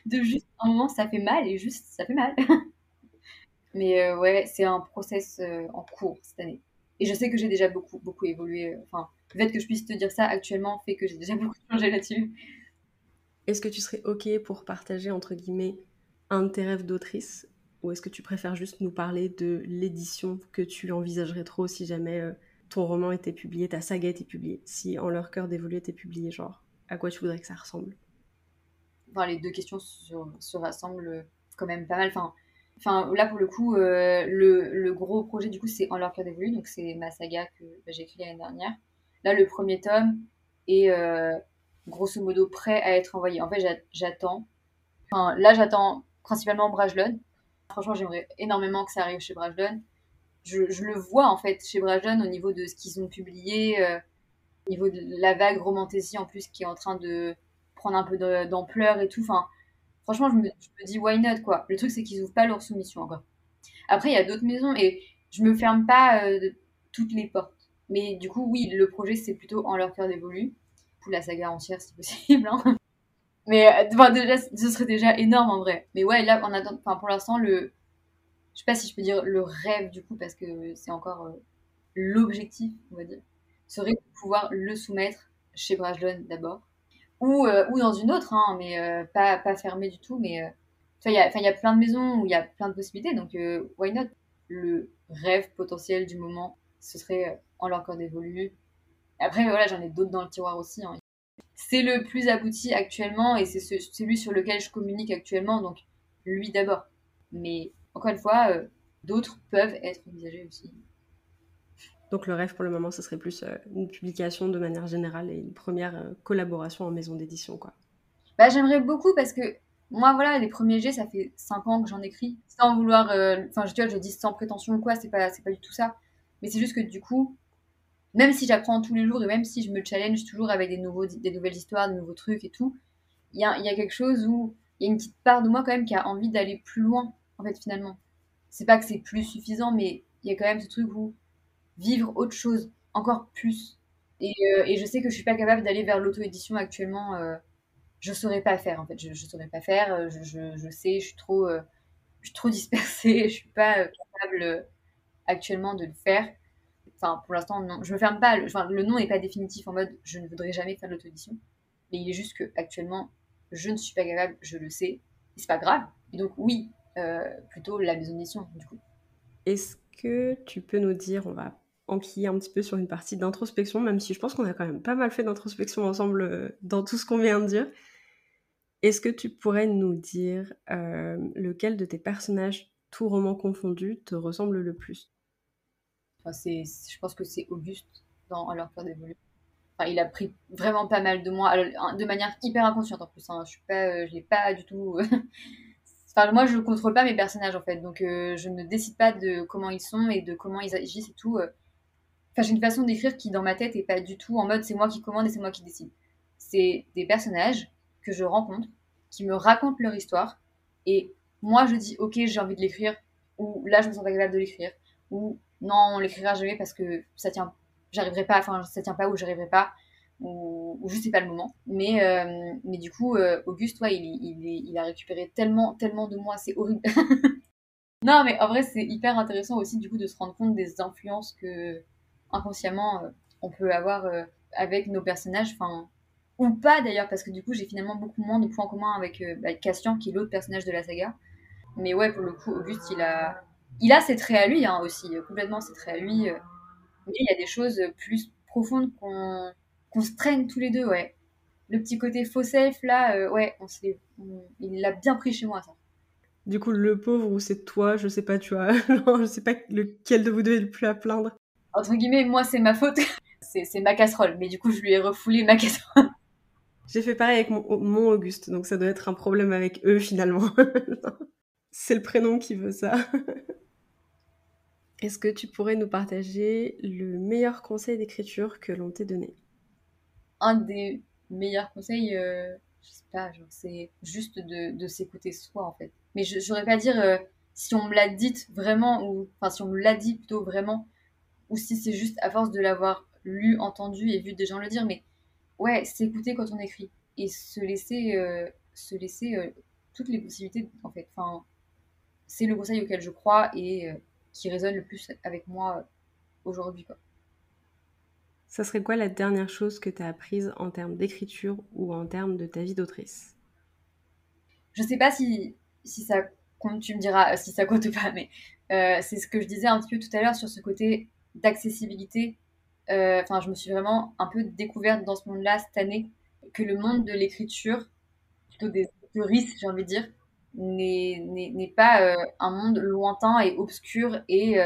de juste, un moment, ça fait mal, et juste, ça fait mal. [LAUGHS] Mais euh, ouais, c'est un process euh, en cours cette année. Et je sais que j'ai déjà beaucoup, beaucoup évolué. Euh, enfin, le fait que je puisse te dire ça actuellement fait que j'ai déjà [LAUGHS] beaucoup changé là-dessus. Est-ce que tu serais OK pour partager, entre guillemets, un de tes rêves d'autrice? Ou est-ce que tu préfères juste nous parler de l'édition que tu envisagerais trop si jamais ton roman était publié, ta saga était publiée Si En leur cœur dévolu était publié, genre? À quoi tu voudrais que ça ressemble enfin, Les deux questions se, rassemblent quand même pas mal. Enfin, enfin là, pour le coup, euh, le, le, gros projet, du coup, c'est En leur cœur d'évoluer, donc c'est ma saga que bah, j'ai écrite l'année dernière. Là, le premier tome est euh, grosso modo prêt à être envoyé. En fait, j'attends. Enfin, là, j'attends principalement Brajlon. Franchement, j'aimerais énormément que ça arrive chez Brajlon. Je, je, le vois en fait chez Brajlon au niveau de ce qu'ils ont publié. Euh, au niveau de la vague romantésie en plus qui est en train de prendre un peu d'ampleur et tout. Enfin, franchement, je me, dis why not quoi. Le truc, c'est qu'ils ouvrent pas leur soumission encore. Après, il y a d'autres maisons et je me ferme pas euh, toutes les portes. Mais du coup, oui, le projet, c'est plutôt en leur cœur d'évoluer. Pour la saga entière, si possible. Hein. [LAUGHS] Mais euh, déjà, ce serait déjà énorme en vrai. Mais ouais, là, on attend, enfin, pour l'instant, le. Je sais pas si je peux dire le rêve du coup, parce que c'est encore euh, l'objectif, on va dire serait de pouvoir le soumettre chez Brajlon d'abord, ou, euh, ou dans une autre, hein, mais euh, pas, pas fermé du tout. Mais euh, il y, a, plein de maisons où il y a plein de possibilités, donc why not? Le rêve potentiel du moment, ce serait en leur corps d'évoluer. Après, voilà, j'en ai d'autres dans le tiroir aussi. Hein. C'est le plus abouti actuellement et c'est celui sur lequel je communique actuellement, donc lui d'abord. Mais encore une fois, d'autres peuvent être envisagés aussi. Donc le rêve pour le moment, ce serait plus euh, une publication de manière générale et une première euh, collaboration en maison d'édition, quoi. Bah j'aimerais beaucoup parce que moi voilà, les premiers jets, ça fait 5 ans que j'en écris, sans vouloir, euh, enfin je, dis sans prétention ou quoi, c'est pas, c'est pas du tout ça. Mais c'est juste que du coup, même si j'apprends tous les jours et même si je me challenge toujours avec des, nouveaux, des nouvelles histoires, des nouveaux trucs et tout, il y a, y a quelque chose où il y a une petite part de moi quand même qui a envie d'aller plus loin, en fait, finalement. C'est pas que c'est plus suffisant, mais il y a quand même ce truc où vivre autre chose, encore plus. Et, euh, et je sais que je suis pas capable d'aller vers l'auto-édition actuellement. Euh, je saurais pas faire, en fait. Je, je saurais pas faire. Euh, je, je, sais, je suis trop, je suis trop [LAUGHS] dispersée. Je suis pas capable actuellement de le faire. Enfin, pour l'instant, non. Je me ferme pas. Le nom n'est pas définitif en mode je ne voudrais jamais faire l'auto-édition. Mais il est juste que actuellement, je ne suis pas capable, je le sais. Et c'est pas grave. Et donc, oui, plutôt la maison d'édition, du coup. Est-ce que tu peux nous dire, on va enquiller un petit peu sur une partie d'introspection, même si je pense qu'on a quand même pas mal fait d'introspection ensemble euh, dans tout ce qu'on vient de dire. Est-ce que tu pourrais nous dire euh, lequel de tes personnages, tout roman confondu, te ressemble le plus? Je pense que c'est Auguste dans Alors d'évoluer. Enfin, il a pris vraiment pas mal de moi, de manière hyper inconsciente en plus. Hein. Je suis pas, euh, l'ai pas du tout. [LAUGHS] enfin, moi, je contrôle pas mes personnages en fait, donc je ne décide pas de comment ils sont et de comment ils agissent et tout. J'ai une façon d'écrire qui, dans ma tête, est pas du tout en mode c'est moi qui commande et c'est moi qui décide. C'est des personnages que je rencontre, qui me racontent leur histoire, et moi je dis ok, j'ai envie de l'écrire, ou là je me sens pas capable de l'écrire, ou non, on l'écrira jamais parce que ça tient, j'arriverai pas, enfin ça tient pas ou j'arriverai pas, ou, ou juste c'est pas le moment. Mais, euh, mais du coup, euh, Auguste, ouais, il, il, a récupéré tellement, tellement de moi, c'est horrible. [LAUGHS] non, mais en vrai, c'est hyper intéressant aussi du coup de se rendre compte des influences que inconsciemment, euh, on peut avoir avec nos personnages, enfin, ou pas d'ailleurs, parce que du coup, j'ai finalement beaucoup moins de points communs avec, bah, Castian, qui est l'autre personnage de la saga. Mais ouais, pour le coup, Auguste, il a, il a ses traits à lui hein, aussi, complètement ses traits à lui. mais il y a des choses plus profondes qu'on qu'on se traîne tous les deux, ouais. Le petit côté faux self, là, ouais, on, il l'a bien pris chez moi, ça. Du coup, le pauvre ou c'est toi, je sais pas, tu vois, [LAUGHS] je sais pas lequel de vous deux est le plus à plaindre. Entre guillemets, moi c'est ma faute, [LAUGHS] c'est ma casserole, mais du coup je lui ai refoulé ma casserole. J'ai fait pareil avec mon, Auguste, donc ça doit être un problème avec eux finalement. [LAUGHS] c'est le prénom qui veut ça. Est-ce que tu pourrais nous partager le meilleur conseil d'écriture que l'on t'ait donné? Un des meilleurs conseils, euh, je sais pas, c'est juste de, de s'écouter soi en fait mais je n'aurais pas dire euh, si on me l'a dit vraiment, ou enfin si on me l'a dit plutôt vraiment, ou si c'est juste à force de l'avoir lu, entendu et vu des gens le dire, mais ouais, s'écouter quand on écrit et se laisser, euh, se laisser euh, toutes les possibilités en fait. Enfin, c'est le conseil auquel je crois et qui résonne le plus avec moi aujourd'hui. Quoi. Ça serait quoi la dernière chose que tu as apprise en termes d'écriture ou en termes de ta vie d'autrice? Je sais pas si si ça compte, tu me diras euh, si ça compte ou pas, mais euh, c'est ce que je disais un petit peu tout à l'heure sur ce côté d'accessibilité. Euh, enfin, je me suis vraiment un peu découverte dans ce monde-là cette année, que le monde de l'écriture, plutôt des risques, j'ai envie de dire, n'est pas un monde lointain et obscur et,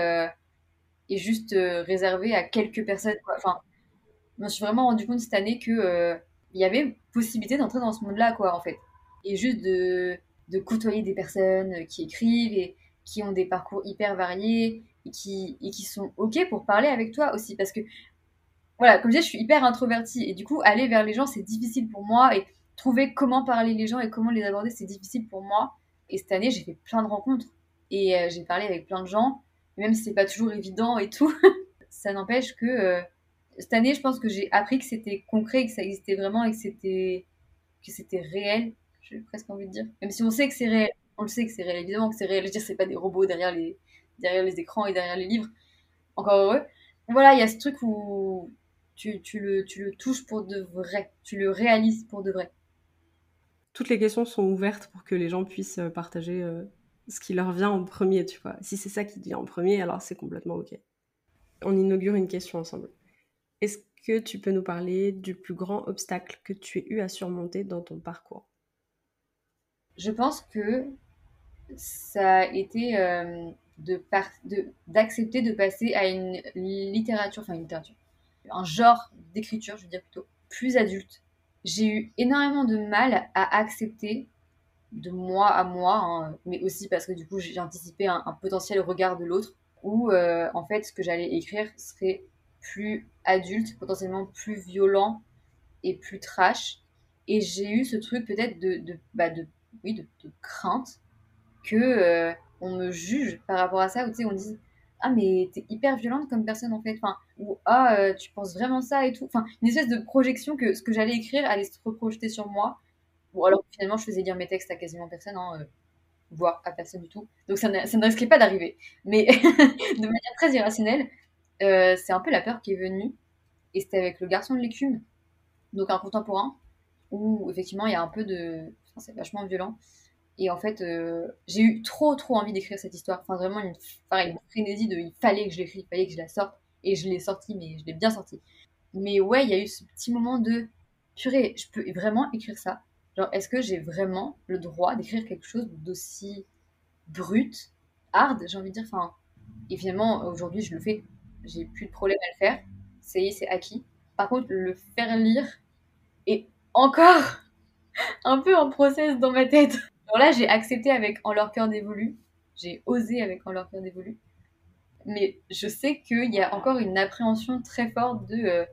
et juste réservé à quelques personnes. Enfin, je me suis vraiment rendu compte cette année que il y avait possibilité d'entrer dans ce monde-là, quoi, en fait. Et juste de, de côtoyer des personnes qui écrivent et qui ont des parcours hyper variés et qui, et qui sont OK pour parler avec toi aussi. Parce que, voilà, comme je disais, je suis hyper introvertie et du coup, aller vers les gens, c'est difficile pour moi et trouver comment parler les gens et comment les aborder, c'est difficile pour moi. Et cette année, j'ai fait plein de rencontres et euh, j'ai parlé avec plein de gens, même si c'est pas toujours évident et tout. [LAUGHS] ça n'empêche que euh, cette année, je pense que j'ai appris que c'était concret, que ça existait vraiment et que c'était que c'était réel j'ai presque envie de dire. Même si on sait que c'est réel, on le sait que c'est réel, évidemment que c'est réel. Je veux dire, c'est pas des robots derrière les, derrière les écrans et derrière les livres. Encore heureux. Voilà, il y a ce truc où tu, tu, le, tu le touches pour de vrai, tu le réalises pour de vrai. Toutes les questions sont ouvertes pour que les gens puissent euh, partager euh, ce qui leur vient en premier, tu vois. Si c'est ça qui vient en premier, alors c'est complètement OK. On inaugure une question ensemble. Est-ce que tu peux nous parler du plus grand obstacle que tu aies eu à surmonter dans ton parcours? Je pense que ça a été euh, d'accepter de, passer à une littérature, enfin une littérature, un genre d'écriture, je veux dire plutôt, plus adulte. J'ai eu énormément de mal à accepter de moi à moi, hein, mais aussi parce que du coup j'ai anticipé un, potentiel regard de l'autre, où euh, en fait ce que j'allais écrire serait plus adulte, potentiellement plus violent et plus trash. Et j'ai eu ce truc peut-être de, de, bah, de oui, de, crainte que euh, on me juge par rapport à ça, ou tu sais, on dise ah mais t'es hyper violente comme personne en fait, enfin ou ah euh, tu penses vraiment ça et tout, enfin une espèce de projection que ce que j'allais écrire allait se reprojeter sur moi. Bon alors finalement je faisais lire mes textes à quasiment personne, hein, euh, voire à personne du tout, donc ça ne, ça ne risquait pas d'arriver. Mais [LAUGHS] de manière très irrationnelle, c'est un peu la peur qui est venue, et c'était avec le garçon de l'écume, donc un contemporain où effectivement il y a un peu de c'est vachement violent. Et en fait, euh, j'ai eu trop, trop envie d'écrire cette histoire. Enfin, vraiment, une, pareil, une frénésie de il fallait que je l'écrive, il fallait que je la sorte. Et je l'ai sortie, mais je l'ai bien sortie. Mais ouais, il y a eu ce petit moment de purée, je peux vraiment écrire ça? Genre, est-ce que j'ai vraiment le droit d'écrire quelque chose d'aussi brut, hard, j'ai envie de dire? Enfin, et finalement, aujourd'hui, je le fais. J'ai plus de problème à le faire. Ça y est, c'est acquis. Par contre, le faire lire, et encore, [LAUGHS] un peu en process dans ma tête. Alors là, j'ai accepté avec En leur cœur dévolu. J'ai osé avec En leur cœur dévolu. Mais je sais qu'il y a encore une appréhension très forte de euh,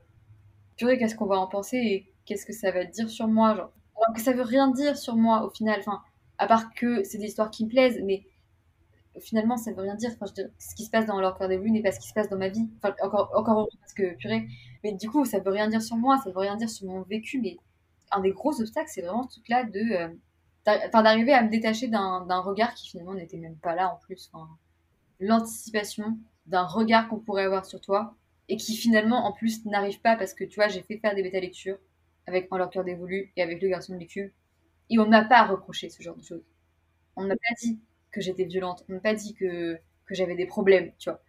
purée, qu'est-ce qu'on va en penser et qu'est-ce que ça va dire sur moi. Genre, alors que ça veut rien dire sur moi au final. Enfin, à part que c'est des histoires qui me plaisent, mais finalement, ça veut rien dire. Enfin, je ce qui se passe dans leur cœur dévolu n'est pas ce qui se passe dans ma vie. Encore, encore parce que purée. Mais du coup, ça veut rien dire sur moi, ça veut rien dire sur mon vécu, mais un des gros obstacles, c'est vraiment ce truc-là de. Euh, enfin, d'arriver à me détacher d'un regard qui finalement n'était même pas là en plus. L'anticipation d'un regard qu'on pourrait avoir sur toi et qui finalement en plus n'arrivent pas parce que tu vois, j'ai fait faire des bêta lectures avec En leur cœur dévolu et avec Le garçon de l'écume et on m'a pas reproché ce genre de choses. On m'a pas dit que j'étais violente, on m'a pas dit que, que j'avais des problèmes, tu vois.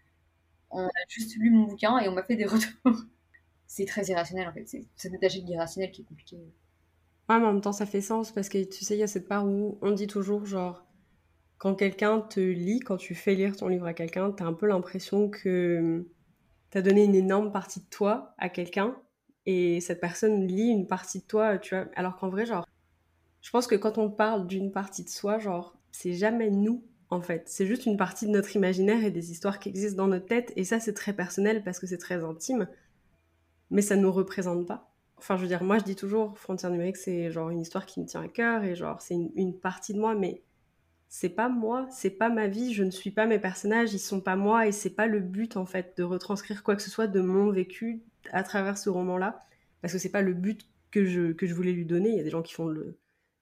On a juste lu mon bouquin et on m'a fait des [LAUGHS] retours. c'est très irrationnel en fait, c'est détaché de l'irrationnel qui est compliqué. Ouais, mais en même temps, ça fait sens parce que tu sais, il y a cette part où on dit toujours, genre, quand quelqu'un te lit, quand tu fais lire ton livre à quelqu'un, t'as un peu l'impression que t'as donné une énorme partie de toi à quelqu'un et cette personne lit une partie de toi, tu vois. Alors qu'en vrai, genre, je pense que quand on parle d'une partie de soi, genre, c'est jamais nous, en fait. C'est juste une partie de notre imaginaire et des histoires qui existent dans notre tête. Et ça, c'est très personnel parce que c'est très intime. Mais ça ne nous représente pas. Enfin, je veux dire, moi, je dis toujours, Frontières numériques, c'est genre une histoire qui me tient à cœur et genre, c'est une, partie de moi, mais c'est pas moi, c'est pas ma vie, je ne suis pas mes personnages, ils sont pas moi et c'est pas le but, en fait, de retranscrire quoi que ce soit de mon vécu à travers ce roman-là. Parce que c'est pas le but que je, que je voulais lui donner. Il y a des gens qui font le,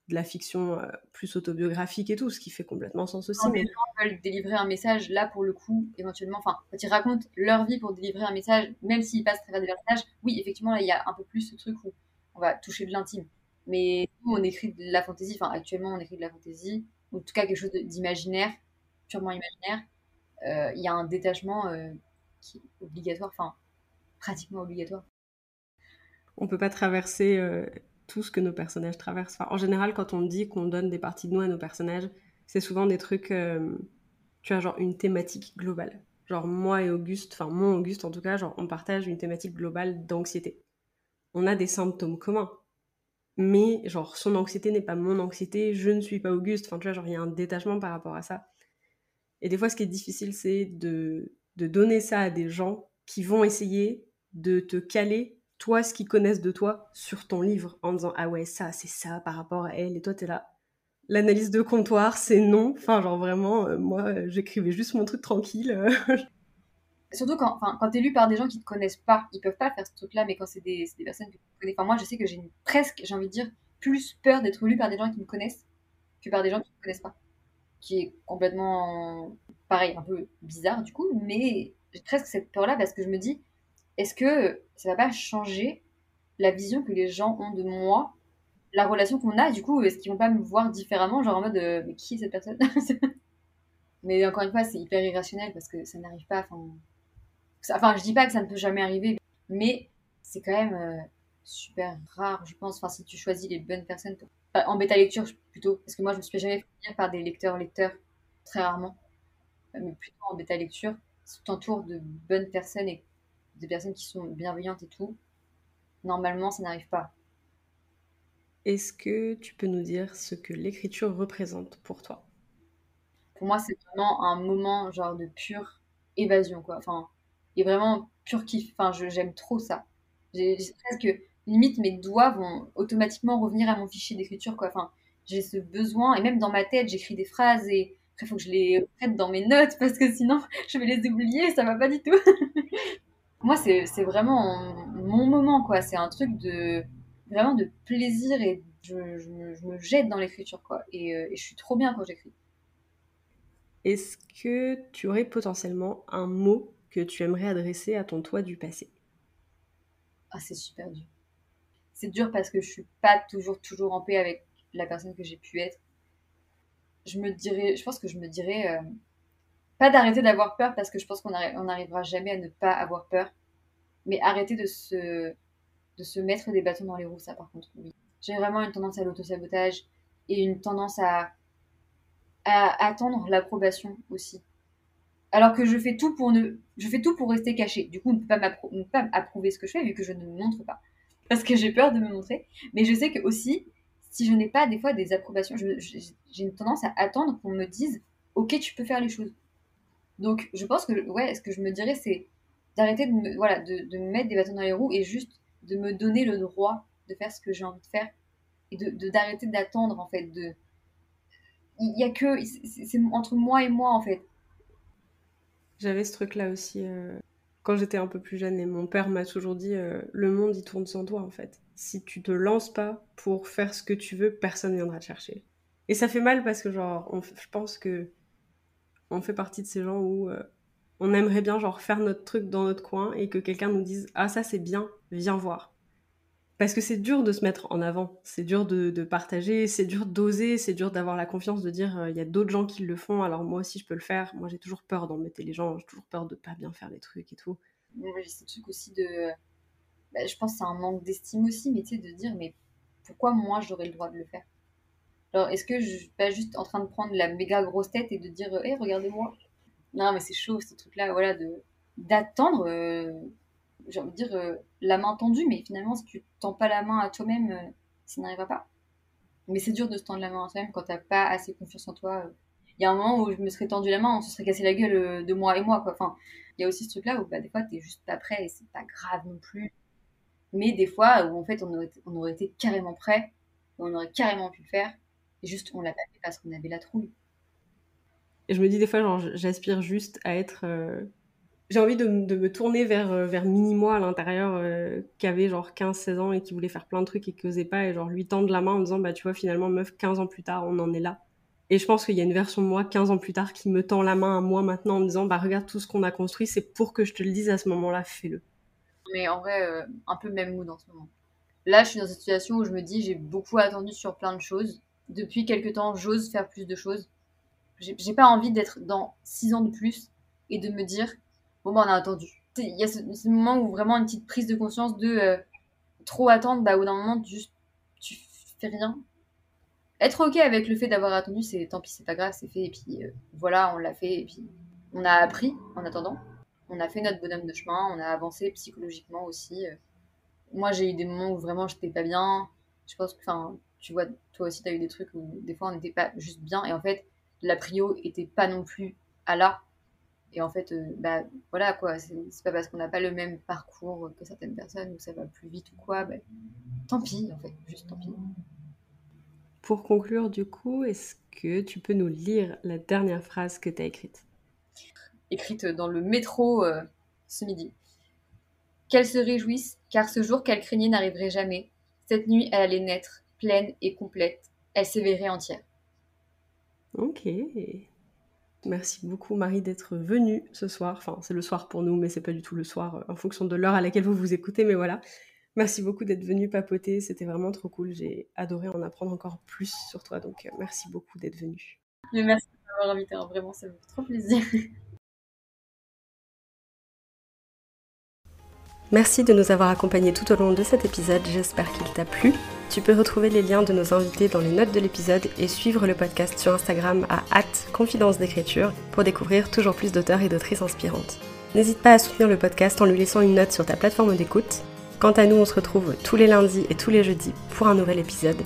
de la fiction euh, plus autobiographique et tout, ce qui fait complètement sens aussi. mais... les gens veulent délivrer un message, là pour le coup, éventuellement, enfin, quand ils racontent leur vie pour délivrer un message, même s'ils passent à travers des personnages, oui, effectivement, là, il y a un peu plus ce truc où on va toucher de l'intime. Mais nous, on écrit de la fantaisie, enfin, actuellement, on écrit de la fantaisie, ou en tout cas quelque chose d'imaginaire, purement imaginaire. Euh, il y a un détachement euh, qui est obligatoire, enfin, pratiquement obligatoire. On peut pas traverser tout ce que nos personnages traversent. en général, quand on dit qu'on donne des parties de nous à nos personnages, c'est souvent des trucs, euh, tu vois, genre une thématique globale. Genre moi et Auguste, enfin mon Auguste en tout cas, genre on partage une thématique globale d'anxiété. On a des symptômes communs. Mais genre son anxiété n'est pas mon anxiété, je ne suis pas Auguste. Enfin tu vois, genre il y a un détachement par rapport à ça. Et des fois ce qui est difficile c'est de, de donner ça à des gens qui vont essayer de te caler toi ce qu'ils connaissent de toi sur ton livre en disant ah ouais ça c'est ça par rapport à elle. Et toi t'es là l'analyse de comptoir c'est non. Enfin genre vraiment euh, moi euh, j'écrivais juste mon truc tranquille euh. [LAUGHS] surtout quand quand t'es lu par des gens qui te connaissent pas ils peuvent pas faire ce truc là mais quand c'est des, des, personnes que tu connais enfin moi je sais que j'ai presque j'ai envie de dire plus peur d'être lu par des gens qui me connaissent que par des gens qui me connaissent pas. Qui est complètement pareil un peu bizarre du coup mais j'ai presque cette peur là parce que je me dis est-ce que ça va pas changer la vision que les gens ont de moi, la relation qu'on a, du coup, est-ce qu'ils vont pas me voir différemment, genre en mode, euh, mais qui est cette personne [LAUGHS] Mais encore une fois, c'est hyper irrationnel parce que ça n'arrive pas. Enfin, je dis pas que ça ne peut jamais arriver, mais c'est quand même euh, super rare, je pense. Enfin, si tu choisis les bonnes personnes en bêta lecture plutôt, parce que moi, je me suis jamais fait par des lecteurs lecteurs très rarement, mais plutôt en bêta lecture, si tu t'entoures de bonnes personnes et des personnes qui sont bienveillantes et tout, normalement, ça n'arrive pas. Est-ce que tu peux nous dire ce que l'écriture représente pour toi? Pour moi, c'est vraiment un moment genre de pure évasion, quoi. Enfin, et vraiment pur kiff. Enfin, j'aime trop ça. J'ai presque limite mes doigts vont automatiquement revenir à mon fichier d'écriture, quoi. Enfin, j'ai ce besoin et même dans ma tête, j'écris des phrases et après, il faut que je les prête dans mes notes parce que sinon, [LAUGHS] je vais les oublier, ça va pas du tout. [LAUGHS] moi, c'est vraiment mon moment, quoi. C'est un truc de vraiment de plaisir et je, me, jette dans l'écriture, quoi. Euh, et, je suis trop bien quand j'écris. Est-ce que tu aurais potentiellement un mot que tu aimerais adresser à ton toi du passé? Ah, c'est super dur. C'est dur parce que je suis pas toujours, toujours en paix avec la personne que j'ai pu être. Je me dirais, je pense que je me dirais, euh, pas d'arrêter d'avoir peur parce que je pense qu'on n'arrivera jamais à ne pas avoir peur, mais arrêter de se, de se mettre des bâtons dans les roues, ça par contre, oui. J'ai vraiment une tendance à l'autosabotage et une tendance à, attendre l'approbation aussi. Alors que je fais tout pour ne, rester caché. Du coup, on ne peut pas approuver ce que je fais vu que je ne me montre pas. Parce que j'ai peur de me montrer. Mais je sais que aussi, si je n'ai pas des fois des approbations, j'ai une tendance à attendre qu'on me dise, ok, tu peux faire les choses. Donc, je pense que, ce que je me dirais, c'est d'arrêter de me, voilà, de, me mettre des bâtons dans les roues et juste de me donner le droit de faire ce que j'ai envie de faire et de d'arrêter d'attendre, en fait. De... Il y a que. C'est entre moi et moi, en fait. J'avais ce truc-là aussi euh, quand j'étais un peu plus jeune et mon père m'a toujours dit euh, le monde il tourne sans toi en fait. Si tu te lances pas pour faire ce que tu veux, personne viendra te chercher. Et ça fait mal parce que genre je pense que on fait partie de ces gens où euh, on aimerait bien genre faire notre truc dans notre coin et que quelqu'un nous dise ah ça c'est bien, viens voir. Parce que c'est dur de se mettre en avant, c'est dur de, partager, c'est dur d'oser, c'est dur d'avoir la confiance de dire euh, il y a d'autres gens qui le font, alors moi aussi je peux le faire. Moi j'ai toujours peur d'embêter les gens, j'ai toujours peur de pas bien faire les trucs et tout. Moi j'ai ce truc aussi de. Bah, je pense que c'est un manque d'estime aussi, mais tu sais, de dire mais pourquoi moi j'aurais le droit de le faire? Alors est-ce que je suis pas juste en train de prendre la méga grosse tête et de dire hé, regardez-moi? Non, mais c'est chaud ce truc-là, voilà, de d'attendre. Euh, j'ai envie de dire, euh, la main tendue, mais finalement, si tu tends pas la main à toi-même, euh, ça n'arrivera pas. Mais c'est dur de se tendre la main à toi-même quand t'as pas assez confiance en toi. Euh. Il y a un moment où je me serais tendu la main, on se serait cassé la gueule de moi et moi, quoi. Enfin, il y a aussi ce truc-là où bah, des fois, t'es juste pas prêt et c'est pas grave non plus. Mais des fois, où en fait, on aurait, on aurait été carrément prêt, on aurait carrément pu le faire, et juste on l'a pas fait parce qu'on avait la trouille. Et je me dis des fois, genre, j'aspire juste à être j'ai envie de, me tourner vers, euh, vers mini-moi à l'intérieur euh, qui avait genre 15-16 ans et qui voulait faire plein de trucs et qui osait pas et genre lui tendre la main en disant bah tu vois finalement meuf 15 ans plus tard on en est là. Et je pense qu'il y a une version de moi 15 ans plus tard qui me tend la main à moi maintenant en me disant bah regarde tout ce qu'on a construit c'est pour que je te le dise à ce moment-là fais-le. Mais en vrai euh, un peu même mood en ce moment. Là je suis dans une situation où je me dis j'ai beaucoup attendu sur plein de choses. Depuis quelques temps j'ose faire plus de choses. J'ai pas envie d'être dans 6 ans de plus et de me dire bon, bah, on a attendu. Il y a ce, moment où vraiment une petite prise de conscience de euh, trop attendre, bah, au d'un moment, juste, tu fais rien. Être ok avec le fait d'avoir attendu, c'est tant pis, c'est pas grave, c'est fait, et puis euh, voilà, on l'a fait, et puis on a appris en attendant. On a fait notre bonhomme de chemin, on a avancé psychologiquement aussi. Euh. Moi, j'ai eu des moments où vraiment j'étais pas bien. Je pense que, enfin, tu vois, toi aussi, tu as eu des trucs où des fois on n'était pas juste bien, et en fait, la prio était pas non plus à là et en fait, euh, bah, voilà quoi, c'est pas parce qu'on n'a pas le même parcours que certaines personnes ou ça va plus vite ou quoi, bah, tant pis en fait, juste tant pis. Pour conclure, du coup, est-ce que tu peux nous lire la dernière phrase que tu as écrite? Écrite dans le métro euh, ce midi. Qu'elle se réjouisse, car ce jour qu'elle craignait n'arriverait jamais. Cette nuit, elle allait naître, pleine et complète. Elle s'éveillerait entière. Ok. Merci beaucoup Marie d'être venue ce soir. Enfin, c'est le soir pour nous, mais c'est pas du tout le soir euh, en fonction de l'heure à laquelle vous vous écoutez. Mais voilà, merci beaucoup d'être venue papoter. C'était vraiment trop cool. J'ai adoré en apprendre encore plus sur toi. Donc, euh, merci beaucoup d'être venue. merci de m'avoir invité. Hein. Vraiment, ça me fait trop plaisir. Merci de nous avoir accompagnés tout au long de cet épisode. J'espère qu'il t'a plu. Tu peux retrouver les liens de nos invités dans les notes de l'épisode et suivre le podcast sur Instagram à confidence d'écriture pour découvrir toujours plus d'auteurs et d'autrices inspirantes. N'hésite pas à soutenir le podcast en lui laissant une note sur ta plateforme d'écoute. Quant à nous, on se retrouve tous les lundis et tous les jeudis pour un nouvel épisode.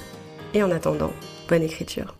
Et en attendant, bonne écriture.